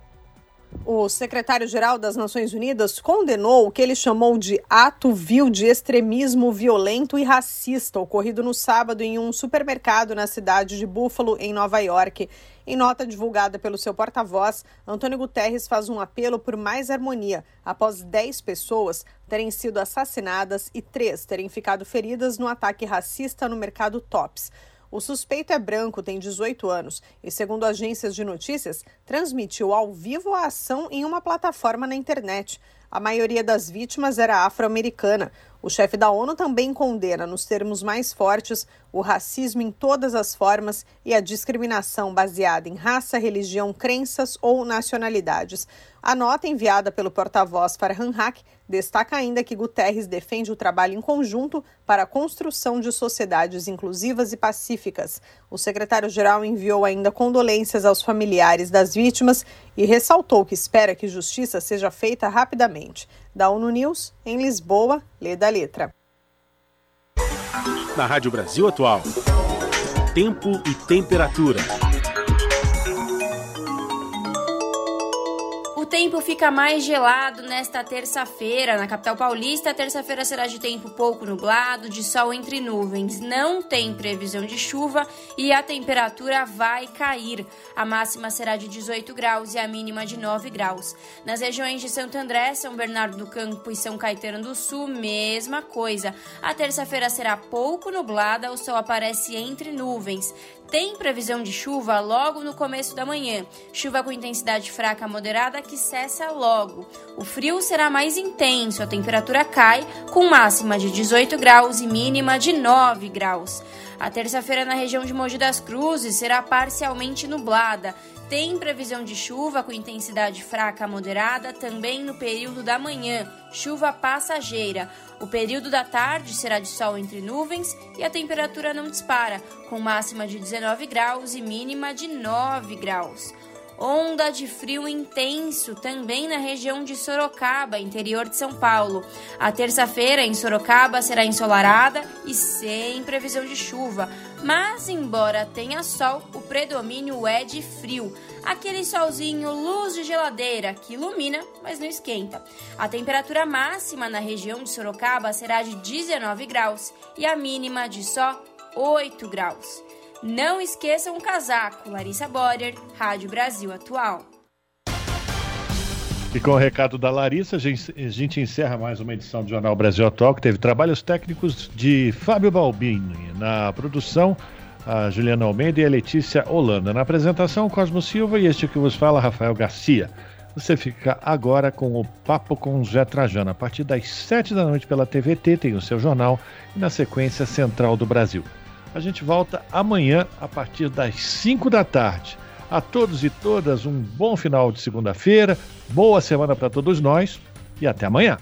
Speaker 37: O secretário-geral das Nações Unidas condenou o que ele chamou de ato vil de extremismo violento e racista ocorrido no sábado em um supermercado na cidade de Buffalo, em Nova York. Em nota divulgada pelo seu porta-voz, Antônio Guterres faz um apelo por mais harmonia após 10 pessoas terem sido assassinadas e três terem ficado feridas no ataque racista no mercado Tops. O suspeito é branco, tem 18 anos e, segundo agências de notícias, transmitiu ao vivo a ação em uma plataforma na internet. A maioria das vítimas era afro-americana. O chefe da ONU também condena, nos termos mais fortes, o racismo em todas as formas e a discriminação baseada em raça, religião, crenças ou nacionalidades. A nota enviada pelo porta-voz Farhan Haq destaca ainda que Guterres defende o trabalho em conjunto para a construção de sociedades inclusivas e pacíficas. O secretário-geral enviou ainda condolências aos familiares das vítimas e ressaltou que espera que justiça seja feita rapidamente. Da ONU News, em Lisboa, lê da letra.
Speaker 2: Na Rádio Brasil Atual, tempo e temperatura.
Speaker 4: Tempo fica mais gelado nesta terça-feira. Na capital paulista, a terça-feira será de tempo pouco nublado, de sol entre nuvens. Não tem previsão de chuva e a temperatura vai cair. A máxima será de 18 graus e a mínima de 9 graus. Nas regiões de Santo André, São Bernardo do Campo e São Caetano do Sul, mesma coisa. A terça-feira será pouco nublada, o sol aparece entre nuvens. Tem previsão de chuva logo no começo da manhã. Chuva com intensidade fraca moderada que cessa logo. O frio será mais intenso, a temperatura cai, com máxima de 18 graus e mínima de 9 graus. A terça-feira na região de Mogi das Cruzes será parcialmente nublada. Tem previsão de chuva com intensidade fraca a moderada também no período da manhã, chuva passageira. O período da tarde será de sol entre nuvens e a temperatura não dispara, com máxima de 19 graus e mínima de 9 graus. Onda de frio intenso também na região de Sorocaba, interior de São Paulo. A terça-feira em Sorocaba será ensolarada e sem previsão de chuva, mas embora tenha sol, o predomínio é de frio. Aquele solzinho luz de geladeira que ilumina, mas não esquenta. A temperatura máxima na região de Sorocaba será de 19 graus e a mínima de só 8 graus. Não esqueçam o casaco. Larissa Borer, Rádio Brasil Atual.
Speaker 3: E com o recado da Larissa, a gente encerra mais uma edição do Jornal Brasil Atual, que teve trabalhos técnicos de Fábio Balbini. Na produção, a Juliana Almeida e a Letícia Holanda. Na apresentação, Cosmo Silva e este que vos fala, Rafael Garcia. Você fica agora com o Papo com Zé Trajano. A partir das sete da noite pela TVT tem o seu jornal e na sequência Central do Brasil. A gente volta amanhã a partir das 5 da tarde. A todos e todas um bom final de segunda-feira, boa semana para todos nós e até amanhã.